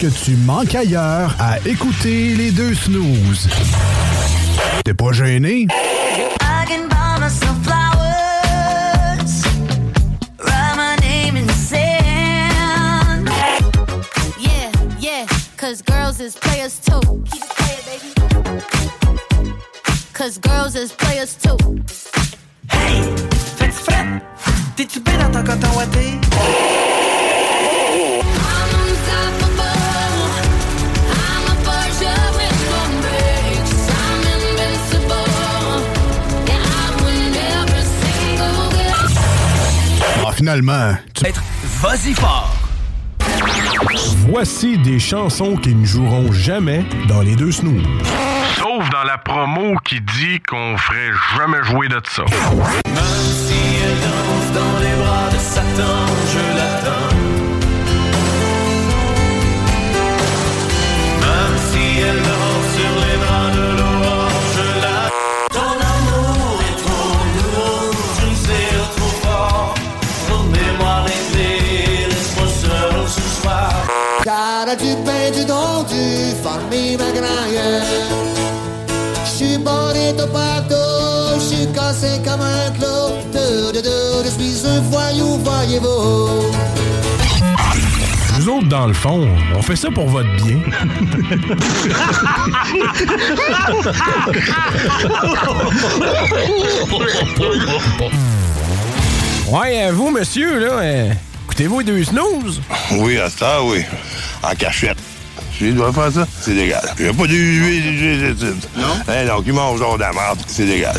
Que tu manques ailleurs à écouter les deux snooze. T'es pas gêné? I can buy myself flowers, write my name in the sand. Yeah, yeah, cause girls is players too. Keep it playing, baby. Cause girls is players too. Hey, fais-tu frais? T'es-tu bien dans ton coton ouaté? Finalement, tu... Vas-y fort. Voici des chansons qui ne joueront jamais dans les deux snooze. Sauf dans la promo qui dit qu'on ferait jamais jouer de ça. Même si elle danse dans les bras de Satan, je l'attends. Cara de peito donde farmi ma graia Je suis bonito partout, je suis cassé comme un clou De, de, de, je suis un voyou, voyez-vous. Nous autres, dans le fond, on fait ça pour votre bien. <laughs> Ouais, euh, vous, monsieur, là, euh, écoutez-vous les deux snooze? Oui, à ça, oui. En cachette. Tu dois faire ça, c'est légal. Il n'y a pas de Non? Eh non, qui mange genre de la merde, c'est légal.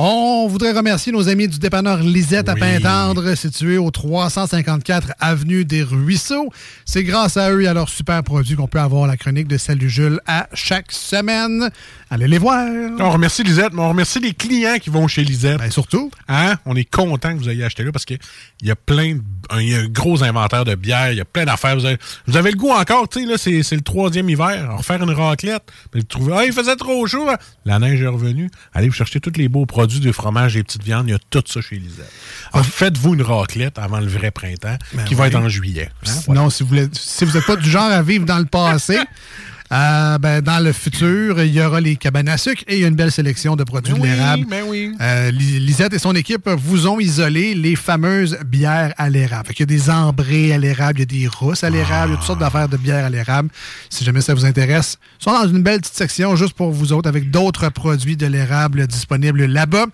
On voudrait remercier nos amis du dépanneur Lisette à Pintendre, situé au 354 Avenue des Ruisseaux. C'est grâce à eux et à leurs super produits qu'on peut avoir la chronique de Salut Jules à chaque semaine. Allez les voir. On remercie Lisette, mais on remercie les clients qui vont chez Lisette. Ben, surtout. Hein? On est content que vous ayez acheté là parce qu'il y a plein de- un, il y a un gros inventaire de bières, il y a plein d'affaires. Vous avez, vous avez le goût encore, tu sais, là, c'est le troisième hiver. Refaire une raclette. Mais vous trouvez, ah, il faisait trop chaud. hein? La neige est revenue. Allez vous chercher tous les beaux produits de fromage et petites viandes. Il y a tout ça chez Lisette. Alors, faites-vous une raclette avant le vrai printemps Ben qui va être en juillet. hein? Sinon, si vous voulez, si vous n'êtes pas du genre à vivre dans le passé, <laughs> euh, ben, dans le futur, il y aura les cabanes à sucre et il y a une belle sélection de produits de oui, l'érable. ben oui. Euh, Li- Lisette et son équipe vous ont isolé les fameuses bières à l'érable. Qu'il y a des ambrés à l'érable, il y a des rousses à l'érable, il y a toutes sortes d'affaires de bières à l'érable. Si jamais ça vous intéresse, ils sont dans une belle petite section juste pour vous autres avec d'autres produits de l'érable disponibles là-bas.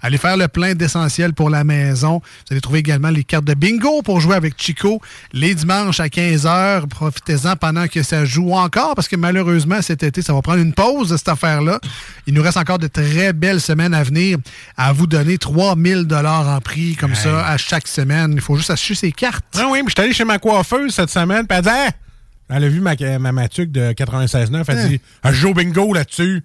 Allez faire le plein d'essentiels pour la maison. Vous allez trouver également les cartes de bingo pour jouer avec Chico les dimanches à 15h. Profitez-en pendant que ça joue encore parce que malheureusement, cet été, ça va prendre une pause cette affaire-là. Il nous reste encore de très belles semaines à venir à vous donner 3000 dollars en prix comme ça à chaque semaine. Il faut juste acheter ses cartes. Ah oui, mais je suis allé chez ma coiffeuse cette semaine, puis elle dit? Elle a vu ma, ma, ma tuque de 96.9, elle Hein? dit Un joue bingo là-dessus.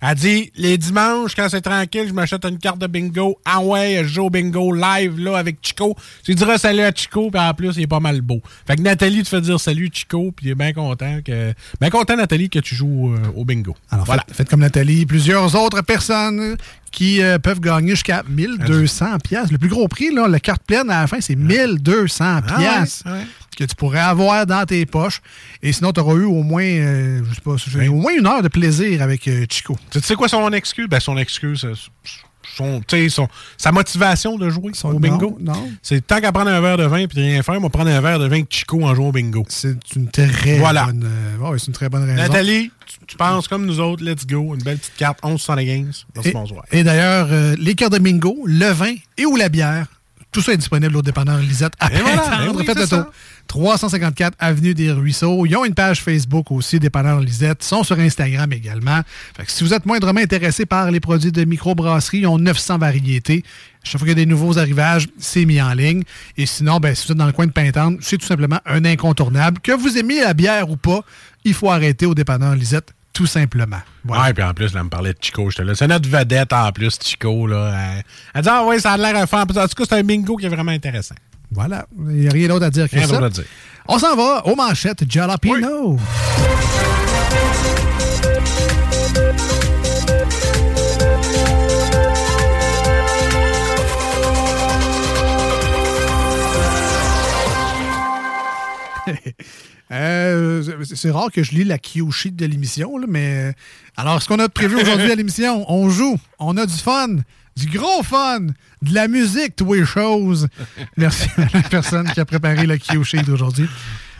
Elle dit Les dimanches, quand c'est tranquille, je m'achète une carte de bingo. Ah ouais, je joue au bingo live là avec Chico. Tu diras salut à Chico, puis en plus, il est pas mal beau. Fait que Nathalie te fait dire salut Chico, puis il est bien content que. Bien content, Nathalie, que tu joues euh, au bingo. Alors, voilà. faites, faites comme Nathalie, plusieurs autres personnes qui euh, peuvent gagner jusqu'à 1200 pièces. Le plus gros prix, là, la carte pleine à la fin, c'est 1200 Ah ouais, pièces ouais. que tu pourrais avoir dans tes poches. Et sinon, tu auras eu au moins, euh, je sais pas, au moins une heure de plaisir avec euh, Chico. Tu sais quoi son excuse? Ben, son excuse, son, son, sa motivation de jouer au bingo. non. C'est tant qu'à prendre un verre de vin et de rien faire, on va prendre un verre de vin de Chico en jouant au bingo. C'est une très voilà. bonne, euh, c'est une très bonne raison. Nathalie, tu, tu penses comme nous autres, let's go. Une belle petite carte, 1175. Merci, Et, et d'ailleurs, euh, les cartes de bingo, le vin et ou la bière, tout ça est disponible au dépanneur Lisette Et voilà, ben oui, Faites le tour. Ça. 354 Avenue des Ruisseaux. Ils ont une page Facebook aussi, Dépanneur Lisette. Ils sont sur Instagram également. Si vous êtes moindrement intéressé par les produits de microbrasserie, ils ont 900 variétés. Chaque fois qu'il y a des nouveaux arrivages, c'est mis en ligne. Et sinon, ben, si vous êtes dans le coin de Pintendre, c'est tout simplement un incontournable. Que vous aimiez la bière ou pas, il faut arrêter au Dépanneur Lisette, tout simplement. Ouais, puis en plus, là, elle me parlait de Chico, j'étais là. C'est notre vedette en plus, Chico, là. Elle, elle dit, ah ouais, ça a l'air à faire. En tout cas, c'est un bingo qui est vraiment intéressant. Voilà. Il n'y a rien d'autre à dire que Rien ça. d'autre à dire. On s'en va aux manchettes Jalapino. <laughs> Euh, c'est- rare que je lis la cue sheet de l'émission, mais alors ce qu'on a prévu aujourd'hui à l'émission, on joue, on a du fun, du gros fun, de la musique, tous les choses. Merci à la personne qui a préparé la cue sheet aujourd'hui.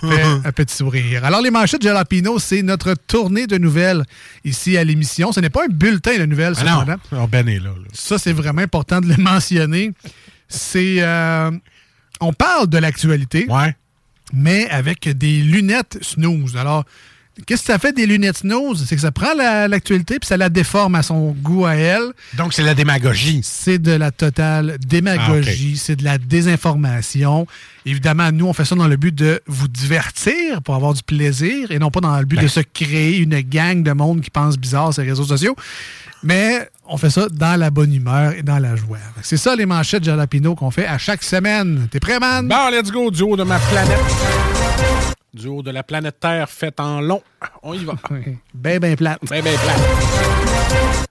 Un petit sourire. Alors, les manchettes Jalapino, c'est notre tournée de nouvelles ici à l'émission. Ce n'est pas un bulletin de nouvelles, Ah non. Alors, Ben est là. là. Ça, c'est vraiment important de le mentionner. C'est. euh, on parle de l'actualité. Mais avec des lunettes snooze. Alors, qu'est-ce que ça fait des lunettes snooze? C'est que ça prend la- l'actualité puis ça la déforme à son goût à elle. Donc, c'est la démagogie. C'est de la totale démagogie. C'est de la désinformation. Évidemment, nous, on fait ça dans le but de vous divertir pour avoir du plaisir et non pas dans le but de se créer une gang de monde qui pense bizarre sur les réseaux sociaux. Mais on fait ça dans la bonne humeur et dans la joie. C'est ça les manchettes Jalapino qu'on fait à chaque semaine. T'es prêt, man? Bon, let's go, du haut de ma planète. Du haut de la planète Terre faite en long. On y va. <laughs> Ben, ben plate. Ben, ben plate.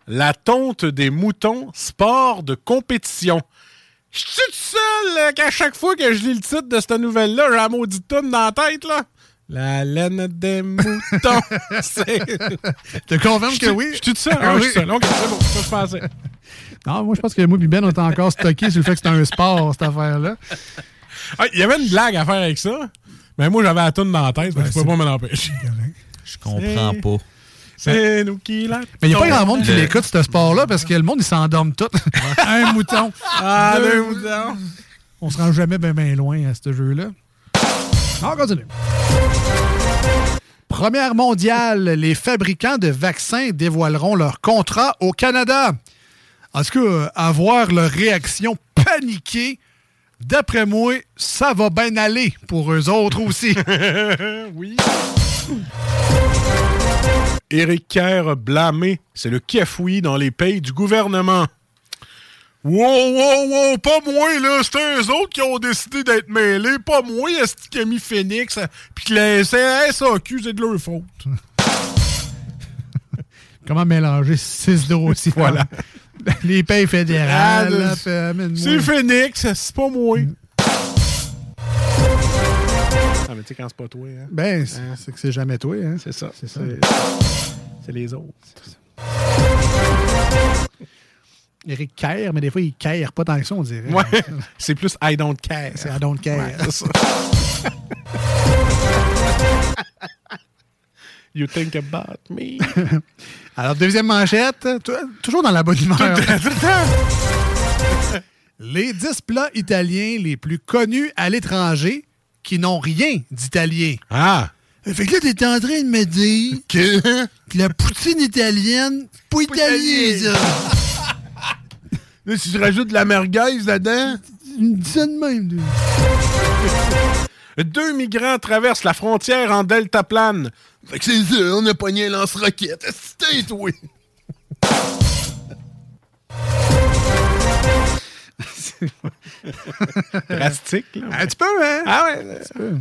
La tonte des moutons, sport de compétition. Je suis tout seul là, qu'à chaque fois que je lis le titre de cette nouvelle-là, j'ai la maudite toune dans la tête, là. La laine des moutons. <laughs> C'est- te confirme que Je- oui? Je suis tout seul. Ah je oui. suis seul. OK, c'est bon. Ça, je pensais. Non, moi, je pense que moi et Ben, on est encore stockés sur le fait que c'est un sport, cette affaire-là. Ah, Il y avait une blague à faire avec ça. Mais moi, j'avais la toune dans la tête. que je pouvais pas m'en empêcher. Je comprends pas. C'est nous qui la Mais il n'y a pas grand monde qui l'écoute, ce sport-là, parce que le monde, il s'endorme tout. <laughs> un mouton. Ah, Deux deux moutons. On se rend jamais bien ben loin à ce jeu-là. On continue. Première mondiale, les fabricants de vaccins dévoileront leur contrat au Canada. En tout cas, euh, à voir leur réaction paniquée, d'après moi, ça va bien aller pour eux autres aussi. <laughs> oui. Éric Kerr blâmé. C'est le kiafoui dans les pays du gouvernement. Wow, wow, wow, pas moi, là. C'est eux autres qui ont décidé d'être mêlés. Pas moi, est qui a mis Phoenix. hein, Puis que la SAQ, c'est de leur faute. <laughs> Comment mélanger six dossiers? Voilà. <laughs> Les payes fédérales. Là, c'est- puis amène-moi. C'est Phoenix, c'est pas moi. Ah, mais tu sais, quand c'est pas toi, hein. Ben, c'est c'est que c'est jamais toi. Hein? C'est ça. C'est ça. C'est les autres. Eric Kerr, mais des fois, il care pas tant que ça, on dirait. Ouais. <laughs> C'est plus I don't care. C'est I don't care. Ouais, c'est ça. <laughs> You think about me. <laughs> Alors, deuxième manchette, tou- toujours dans la bonne humeur. les 10 plats italiens les plus connus à l'étranger qui n'ont rien d'italien. Ah! Fait que là, t'es en train de me dire que, que la poutine italienne, c'est pas italien, ça. Là, si je rajoute de la merguez là-dedans. Une de même. Deux migrants traversent la frontière en deltaplane. Fait que c'est ça, on a pogné un lance-roquette. C'était toi? <laughs> Drastique, là. Un petit peu, hein? Ah ouais. Un petit peu.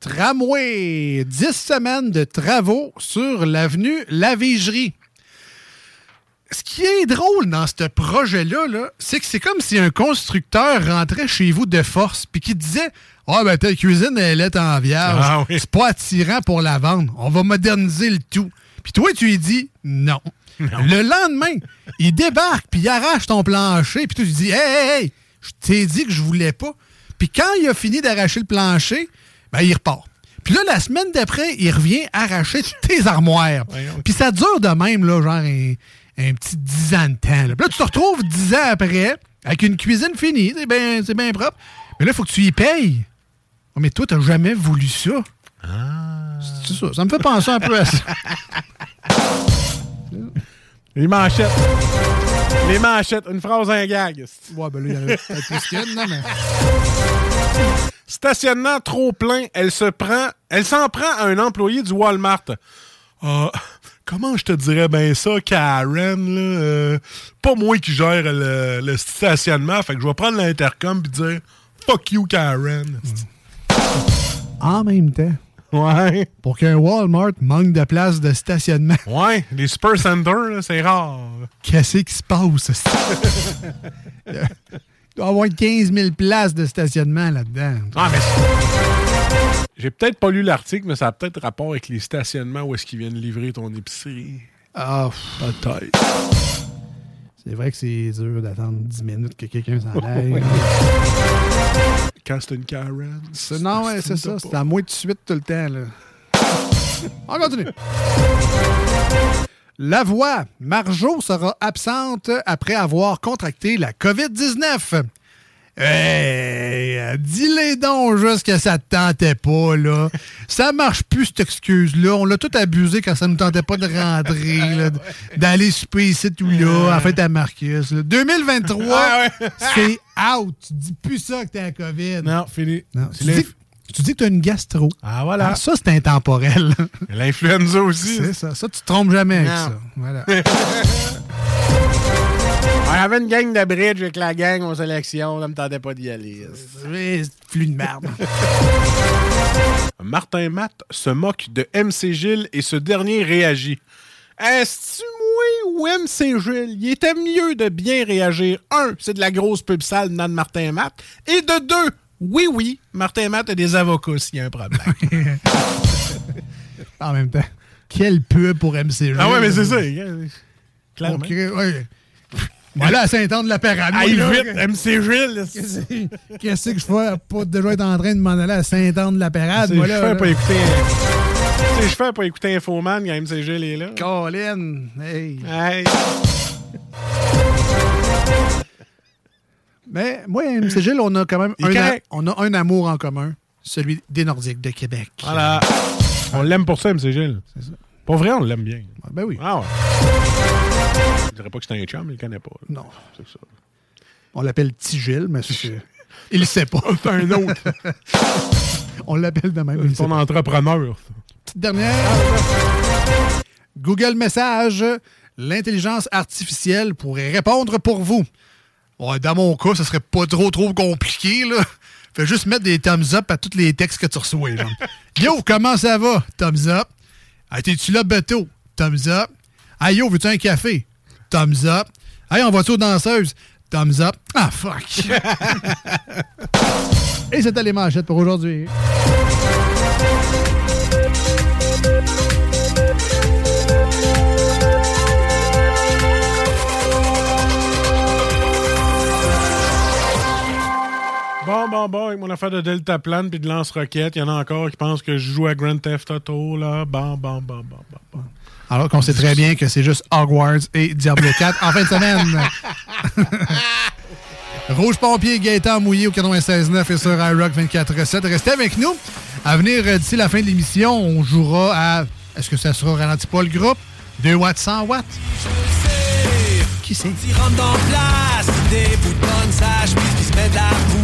Tramway, 10 semaines de travaux sur l'avenue Lavigerie. Ce qui est drôle dans ce projet-là, là, c'est que c'est comme si un constructeur rentrait chez vous de force puis qui disait Ah, ben ta cuisine, elle est en vierge. Ah oui. C'est pas attirant pour la vendre. On va moderniser le tout. Puis toi, tu lui dis non. Le lendemain, il débarque puis il arrache ton plancher. Puis toi, tu dis Hey, hey, hey, je t'ai dit que je voulais pas. Puis quand il a fini d'arracher le plancher, ben, il repart. Puis là, la semaine d'après, il revient arracher <laughs> tes armoires. Puis ça dure de même, là, genre un, petit 10 ans de temps. là. Puis là, tu te retrouves 10 ans après avec une cuisine finie. C'est bien propre. Mais là, il faut que tu y payes. Oh, mais toi, t'as jamais voulu ça. C'est ça. Ça me fait penser un peu à ça. <laughs> Les manchettes. Les manchettes. Une phrase, un gag. Ouais, ben là, il y en peut-être plus qu'une, non, mais. Stationnement trop plein, elle se prend, elle s'en prend à un employé du Walmart. Ah, comment je te dirais bien ça, Karen, là? euh, pas moi qui gère le, le stationnement, fait que je vais prendre l'intercom et dire Fuck you, Karen. En même temps. Ouais. Pour qu'un Walmart manque de place de stationnement. Ouais, les Super Centers, là, c'est rare. Qu'est-ce qui se passe? <laughs> Il doit y avoir 15 000 places de stationnement là-dedans. Ah, mais J'ai peut-être pas lu l'article, mais ça a peut-être rapport avec les stationnements où est-ce qu'ils viennent livrer ton épicerie. Ah, peut-être. C'est vrai que c'est dur d'attendre 10 minutes que quelqu'un s'en aille. Quand c'est une Karen. Non, ouais, c'est ça. C'est à moi de suite tout le temps. Là. On continue. La voix. Marjo sera absente après avoir contracté la COVID-19. Hey, dis-les donc juste que ça te tentait pas, là. Ça marche plus, cette excuse-là. On l'a tout abusé quand ça nous tentait pas de rentrer, là, d'aller souper ici ou là, en fait, à Marcus. là. 2023, Ah ouais. c'est out. Tu dis plus ça que t'as la COVID. Non, fini. Non, tu, dis, tu dis que tu as une gastro. Ah, voilà. ça, c'est intemporel. L'influenza aussi. C'est ça. Ça, tu te trompes jamais avec Non. ça. Voilà. <laughs> On avait une gang de bridge avec la gang aux élections, ça me tentait pas d'y aller. C'est plus de merde. Martin Matt se moque de MC Gilles et ce dernier réagit. Est-ce moi ou MC Gilles? Il était mieux de bien réagir. Un, c'est de la grosse pub sale dans de Martin Matt. Et de deux, oui, oui, Martin Matt a des avocats s'il y a un problème. <laughs> en même temps, quelle pub pour MCG. ah ouais, mais c'est ça. Clairement. Ouais. Voilà, à moi, là, vite, MC Gilles. Qu'est-ce que je fais? Pas déjà être en train de m'en aller à moi, Je fais pas écouter. Je fais pas écouter Infoman quand MC Gilles est là. Colin, hey. Hey. Mais moi, MC Gilles, on a quand même un, a- on a un amour en commun, celui des Nordiques de Québec. Voilà. On l'aime pour ça, MC Gilles. C'est ça. Pour vrai, on l'aime bien. Ben oui. Ah ouais. Je dirais pas que c'est un chum, il le connaît pas. là. Non. C'est ça. On l'appelle Gilles, mais c'est- <laughs> il le sait pas. C'est un autre. <laughs> on l'appelle de même. C'est pas. entrepreneur. Petite dernière. Google Message, l'intelligence artificielle pourrait répondre pour vous. Ouais, dans mon cas, ce serait pas trop trop compliqué, là. Fais juste mettre des thumbs up à tous les textes que tu reçois. genre. <laughs> Yo, comment ça va? Thumbs up? Hey, t'es-tu là, Beto? Thumbs up. Hey, yo, veux-tu un café? Thumbs up. Hey, on va-tu aux danseuses? Thumbs up. Ah, fuck. <laughs> Et c'était les manchettes pour aujourd'hui. Bon, bon, bon, avec mon affaire de Delta Plane puis de lance-roquette, il y en a encore qui pensent que je joue à Grand Theft Auto, là. Bon, bon, bon, bon, bon, bon. Alors qu'on sait très bien que c'est juste Hogwarts et Diablo 4 en fin de semaine. <laughs> Rouge Pompier, Gaëtan Mouillé au 96.9 et sur iRock 24.7. Restez avec nous. À venir euh, d'ici la fin de l'émission, on jouera à... Est-ce que ça sera ralenti pas le groupe? 2 watts, 100 watts? Qui c'est? Il rentre en place, des bouts de bonne sage, puis il se met de la boue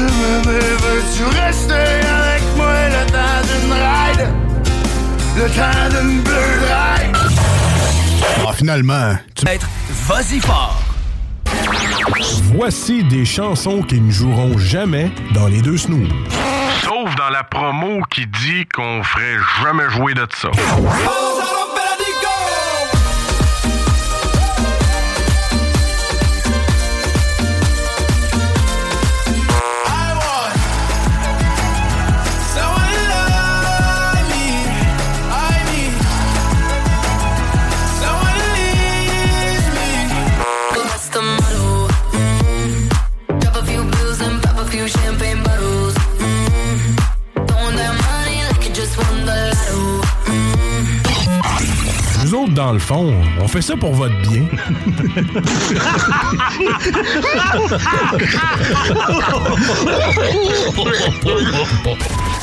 Veux-tu rester avec moi le temps d'une ride Le temps d'une bleue ride Ah, finalement, tu... Être vas-y fort. Voici des chansons qui ne joueront jamais dans les deux snooze. Sauf dans la promo qui dit qu'on ferait jamais jouer de ça. Dans le fond, on fait ça pour votre bien.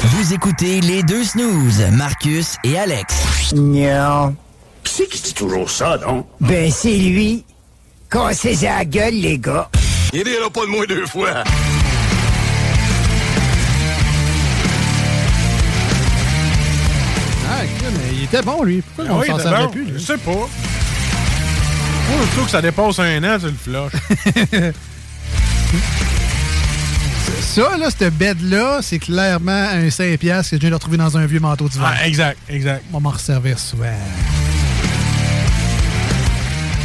Vous écoutez les deux snooze, Marcus et Alex. Non. Qui c'est qui dit toujours ça, non? Ben, c'est lui. Cassez la gueule, les gars. Il rira pas de moi deux fois. Était bon, lui. Pourquoi Ah on oui, s'en servait plus? Je sais pas. Moi, je trouve que ça dépasse un an, tu le flushes. <laughs> Ça, là, cette bête-là, c'est clairement un 5$ piastres que je viens de retrouver dans un vieux manteau d'hiver. Ah, exact, exact. On va m'en resservir souvent.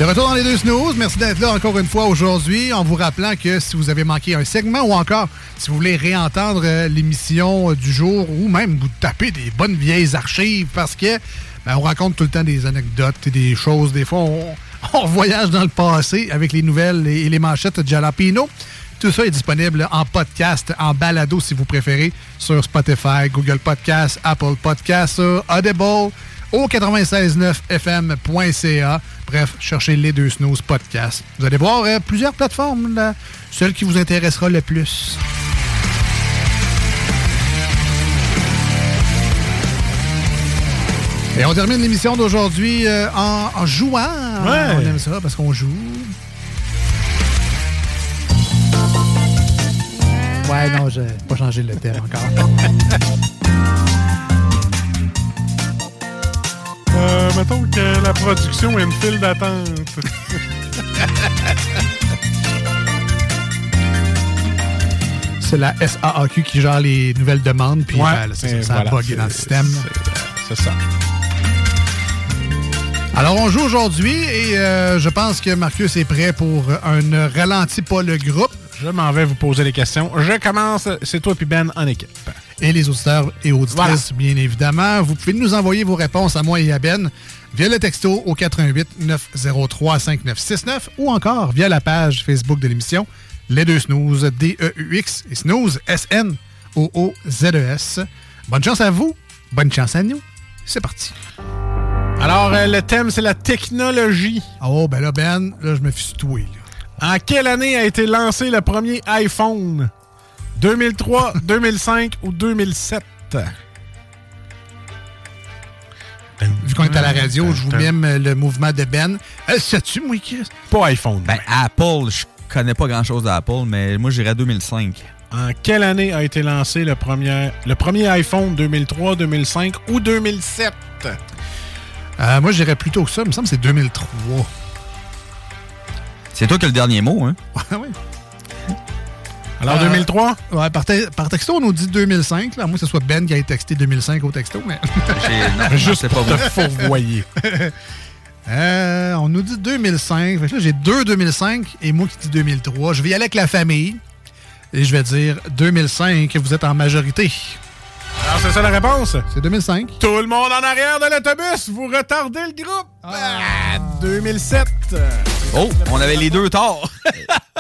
De retour dans les deux snooze, merci d'être là encore une fois aujourd'hui, en vous rappelant que si vous avez manqué un segment ou encore si vous voulez réentendre euh, l'émission euh, du jour ou même vous taper des bonnes vieilles archives parce que ben, on raconte tout le temps des anecdotes et des choses. Des fois, on, <laughs> on voyage dans le passé avec les nouvelles et les manchettes de Jalapino. Tout ça est disponible en podcast, en balado si vous préférez, sur Spotify, Google Podcast, Apple Podcast, Audible, au 969fm.ca. Bref, cherchez les deux snooze podcast. Vous allez voir euh, plusieurs plateformes, là, celle qui vous intéressera le plus. Et on termine l'émission d'aujourd'hui euh, en, en jouant. Ouais. On aime ça parce qu'on joue. Ouais, non, j'ai pas changé le thème encore. <laughs> Euh, mettons que la production a une file d'attente. <laughs> C'est la SAAQ qui gère les nouvelles demandes, puis Ouais, ben, c'est ça, ça a voilà, bugué dans le système. C'est ça. Alors, on joue aujourd'hui et euh, je pense que Marcus est prêt pour un ne ralentit pas le groupe. Je m'en vais vous poser les questions. Je commence, c'est toi puis Ben en équipe. Et les auditeurs et auditrices, bien évidemment. Vous pouvez nous envoyer vos réponses à moi et à Ben via le texto au 88 903 5969 ou encore via la page Facebook de l'émission Les Deux Snooze, D-E-U-X et Snooze, S-N-O-O-Z-E-S. Bonne chance à vous, bonne chance à nous. C'est parti. Alors, euh, le thème, c'est la technologie. Oh, ben là, Ben, là, je me suis toué. En quelle année a été lancé le premier iPhone? 2003, 2005 ou 2007? Vu qu'on est à la radio, je vous mime le mouvement de Ben. Euh, Sais-tu, moi, Chris? Pas iPhone. Ben, Apple, je connais pas grand-chose d'Apple, mais moi, j'irais 2005. En quelle année a été lancé le premier, le premier iPhone? 2003, 2005 ou 2007? Euh, moi, je dirais plutôt que ça. Il me semble que c'est 2003. C'est toi qui as le dernier mot, hein? <laughs> Ouais, oui. Alors, Euh, 2003? Ouais, par, te- par texto, on nous dit 2005. Là. Moi, ce soit Ben qui ait texté 2005 au texto. Mais... <laughs> non, Juste c'est pas pour te fourvoyer. <laughs> Euh, on nous dit 2005. Fait que là, j'ai deux 2005 et moi qui dis 2003. Je vais y aller avec la famille. Et je vais dire 2005, vous êtes en majorité. Alors, c'est ça la réponse? C'est 2005. Tout le monde en arrière de l'autobus, vous retardez le groupe. Ah, 2007. Oh, on avait les deux torts.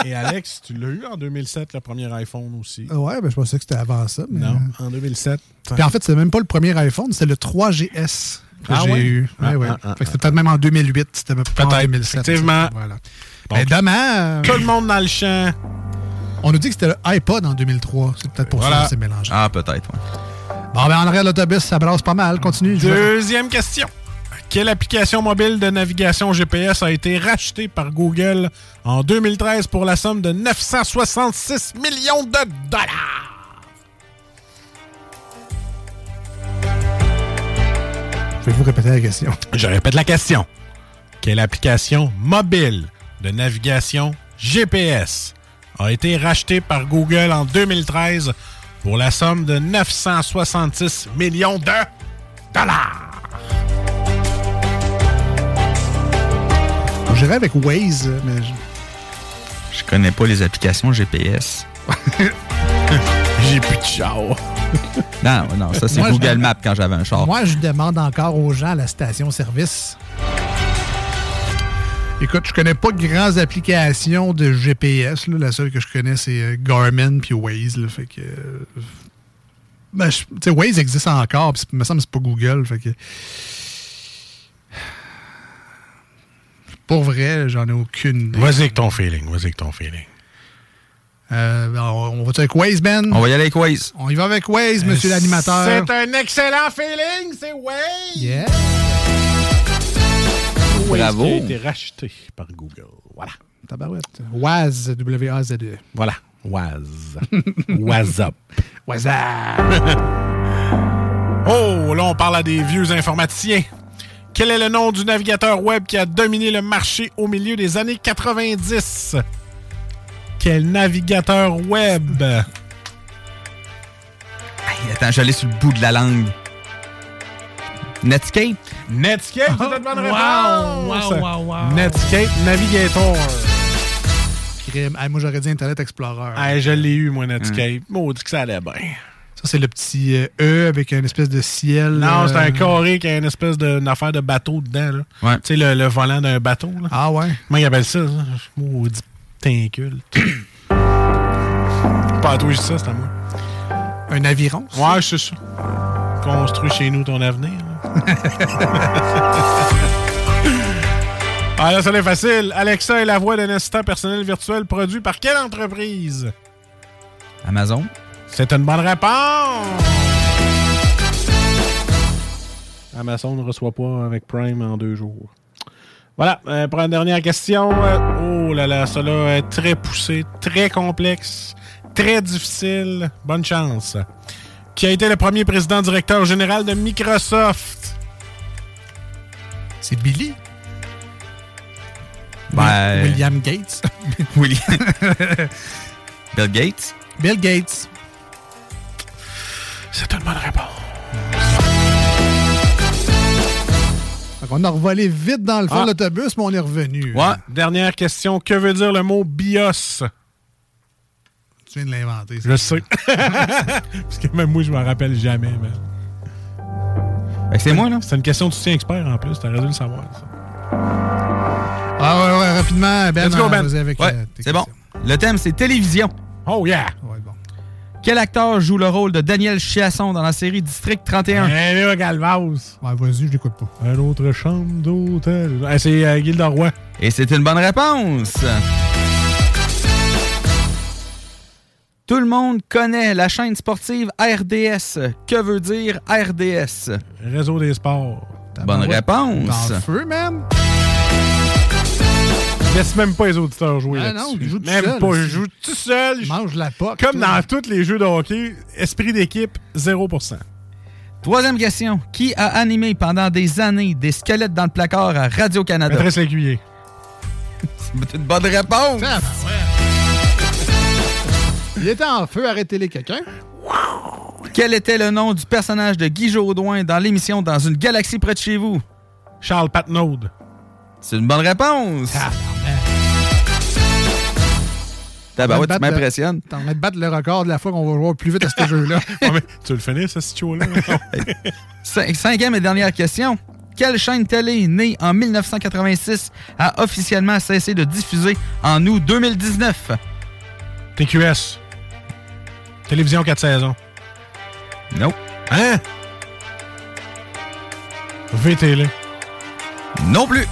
Et Alex, tu l'as eu en 2007, le premier iPhone aussi? Ah Ouais, ben, je pensais que c'était avant ça. Mais... Non, en 2007. Puis en fait, c'est même pas le premier iPhone, c'est le 3GS que Ah j'ai ouais? eu. Ouais, Ah, ouais. ah, ah, Fait que c'était peut-être même en 2008, c'était pas en Peut-être, 2007. effectivement. Voilà. Mais demain, euh, Tout le monde dans le champ. on nous dit que c'était le iPod en 2003. C'est peut-être pour ça que c'est mélangé. Ah, peut-être, ouais. Bon, ben en arrière l'autobus, ça brasse pas mal. Continue. je vais- Deuxième question. Quelle application mobile de navigation GPS a été rachetée par Google en 2013 pour la somme de 966 millions de dollars? Pouvez-vous répéter la question? Je répète la question. Quelle application mobile de navigation GPS a été rachetée par Google en 2013 pour la somme de 966 millions de dollars? J'irais avec Waze, mais je- Je connais pas les applications GPS. <laughs> J'ai plus de char. <laughs> Non, non, ça c'est je- Google Maps quand j'avais un char. moi, je demande encore aux gens à la station-service. Écoute, je connais pas de grandes applications de GPS. là. La seule que je connais, c'est euh, Garmin puis Waze. là. Fait que. euh, ben, je- Waze existe encore, puis il me semble que c'est pas Google. Fait que. Pour vrai, j'en ai aucune idée. Vas-y avec ton feeling, vas-y avec ton feeling. Euh, on on va-tu avec Waze, Ben? On va y aller avec Waze. On y va avec Waze, monsieur l'animateur. C'est un excellent feeling, c'est Waze! Yeah. Waze Bravo. qui a été racheté par Google? Voilà. Tabarouette. Waz, W-A-Z-E. Voilà. Waz. <laughs> Wazap. Wazap. <laughs> Oh, là, on parle à des vieux informaticiens. Quel est le nom du navigateur web qui a dominé le marché au milieu des années 90? Quel navigateur web? Hey, attends, j'allais sur le bout de la langue. Netscape? Netscape, c'est une bonne Wow, réponse! wow, wow, wow. Netscape Navigator. Crime. Hey, moi, j'aurais dit Internet Explorer. Hey, je l'ai eu, moi, Netscape. Maudit que ça allait bien. Ça, c'est le petit euh, E avec une espèce de ciel. Non, c'est euh, un carré qui a une espèce de- une affaire de bateau dedans. Là. Ouais. Tu sais, le, le volant d'un bateau. Là. Ah ouais? Comment ils appellent ça? ça? Maudit t'incule. <coughs> Pas à toi, je dis ça, c'est à moi. Un aviron? Ouais, c'est ça. Construis chez nous ton avenir. là. <laughs> ah là, ça c'est facile. Alexa est la voix d'un assistant personnel virtuel produit par quelle entreprise? Amazon? C'est une bonne réponse! Amazon ne reçoit pas avec Prime en deux jours. Voilà, euh, pour la dernière question. oh là là, cela est très poussé, très complexe, très difficile. Bonne chance. Qui a été le premier président directeur général de Microsoft? C'est Billy? Ben, William Gates? <laughs> William. <laughs> Bill Gates? Bill Gates. C'est une bonne réponse. Fait qu'on a revolé vite dans le fond Ah. de l'autobus, mais on est revenu. Ouais. Dernière question. Que veut dire le mot BIOS? Tu viens de l'inventer. ça. Je sais. <laughs> Parce que même moi, je m'en rappelle jamais. mais- Fait que c'est moi, là. C'est une question de soutien expert en plus. T'aurais dû le savoir. ça. Ah ouais, ouais, rapidement, Ben. Let's go, euh, Ben. vas-y avec, Ouais, euh, c'est bon. Le thème, c'est télévision. Oh yeah! Ouais, bon. Quel acteur joue le rôle de Daniel Chiasson dans la série District 31? Eh là, Galvaz. Ouais, vas-y, je l'écoute pas. Un autre chambre d'hôtel. Ah, c'est euh, Gilda Roy. Et c'est une bonne réponse. Tout le monde connaît la chaîne sportive RDS. Que veut dire RDS? Réseau des sports. Bonne réponse. Dans le feu, même. Laisse même pas les auditeurs jouer Ah là-dessus. non, joue tout Même seul pas, je joue tout seul. Mange la poque. Comme toi. dans tous les jeux de hockey, esprit d'équipe, 0%. Troisième question. Qui a animé pendant des années des squelettes dans le placard à Radio-Canada? Maîtresse Lécuyer. <laughs> C'est une bonne réponse. Ben ouais. Il était en feu, arrêtez-les quelqu'un. Quel était le nom du personnage de Guy Jodoin dans l'émission Dans une galaxie près de chez vous? Charles Patnaud. C'est une bonne réponse. Tabarouette, T'es en tu m'impressionnes. le- T'es en train de battre le record de la fois qu'on va jouer plus vite à ce <laughs> jeu-là. Ouais, mais tu veux le finir, ce? <laughs> Cin- Cinquième et dernière question. Quelle chaîne télé née en 1986 a officiellement cessé de diffuser en août 2019? TQS. Télévision 4 saisons. Non. Hein? VTL. Non plus.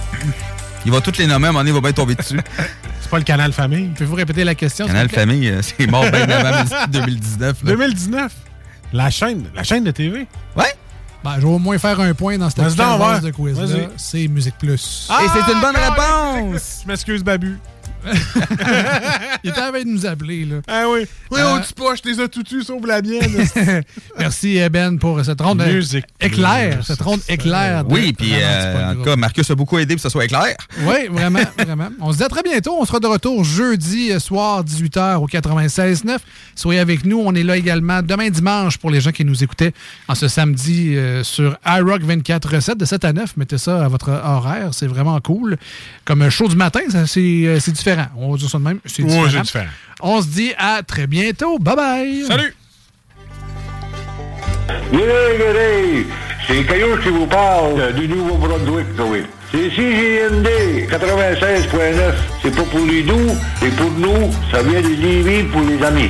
Il va toutes les nommer, à un moment donné, il va bien tomber dessus. <laughs> C'est pas le canal Famille. Pouvez-vous répéter la question? s'il Canal vous plaît? Famille, euh, c'est mort bien avant <laughs> 2019. là. 2019. La chaîne, la chaîne de TV. Ouais. Ben, je vais au moins faire un point dans cette ouais. de quiz-là. Vas-y. C'est Musique Plus. Et c'est une bonne Ah, réponse! Je m'excuse, Babu. Il était en train de nous appeler, là. Ah oui. Oui, Euh, oh, tu poches, t'es as tout tu la mienne. <laughs> Merci, eh, Ben, pour cette ronde euh, éclair. Plus. Cette ronde éclair. de- Oui, puis euh, pas en tout cas, Marcus a beaucoup aidé pour que ce soit clair. Oui, vraiment, <laughs> vraiment. On se dit à très bientôt. On sera de retour jeudi euh, soir, 18h au 96.9. Soyez avec nous. On est là également demain dimanche pour les gens qui nous écoutaient en ce samedi euh, sur iRock 24 recettes de 7 à 9. Mettez ça à votre horaire. C'est vraiment cool. Comme un show du matin, ça, c'est euh, c'est différent. On va dire ça de même. C'est différent. c'est différent. On se dit à très bientôt. Bye bye. Salut! C'est Caillou qui vous parle du Nouveau-Brunswick, oui. C'est CGND 96.9. C'est pas pour les doux, et pour nous, ça vient de Lévis pour les amis.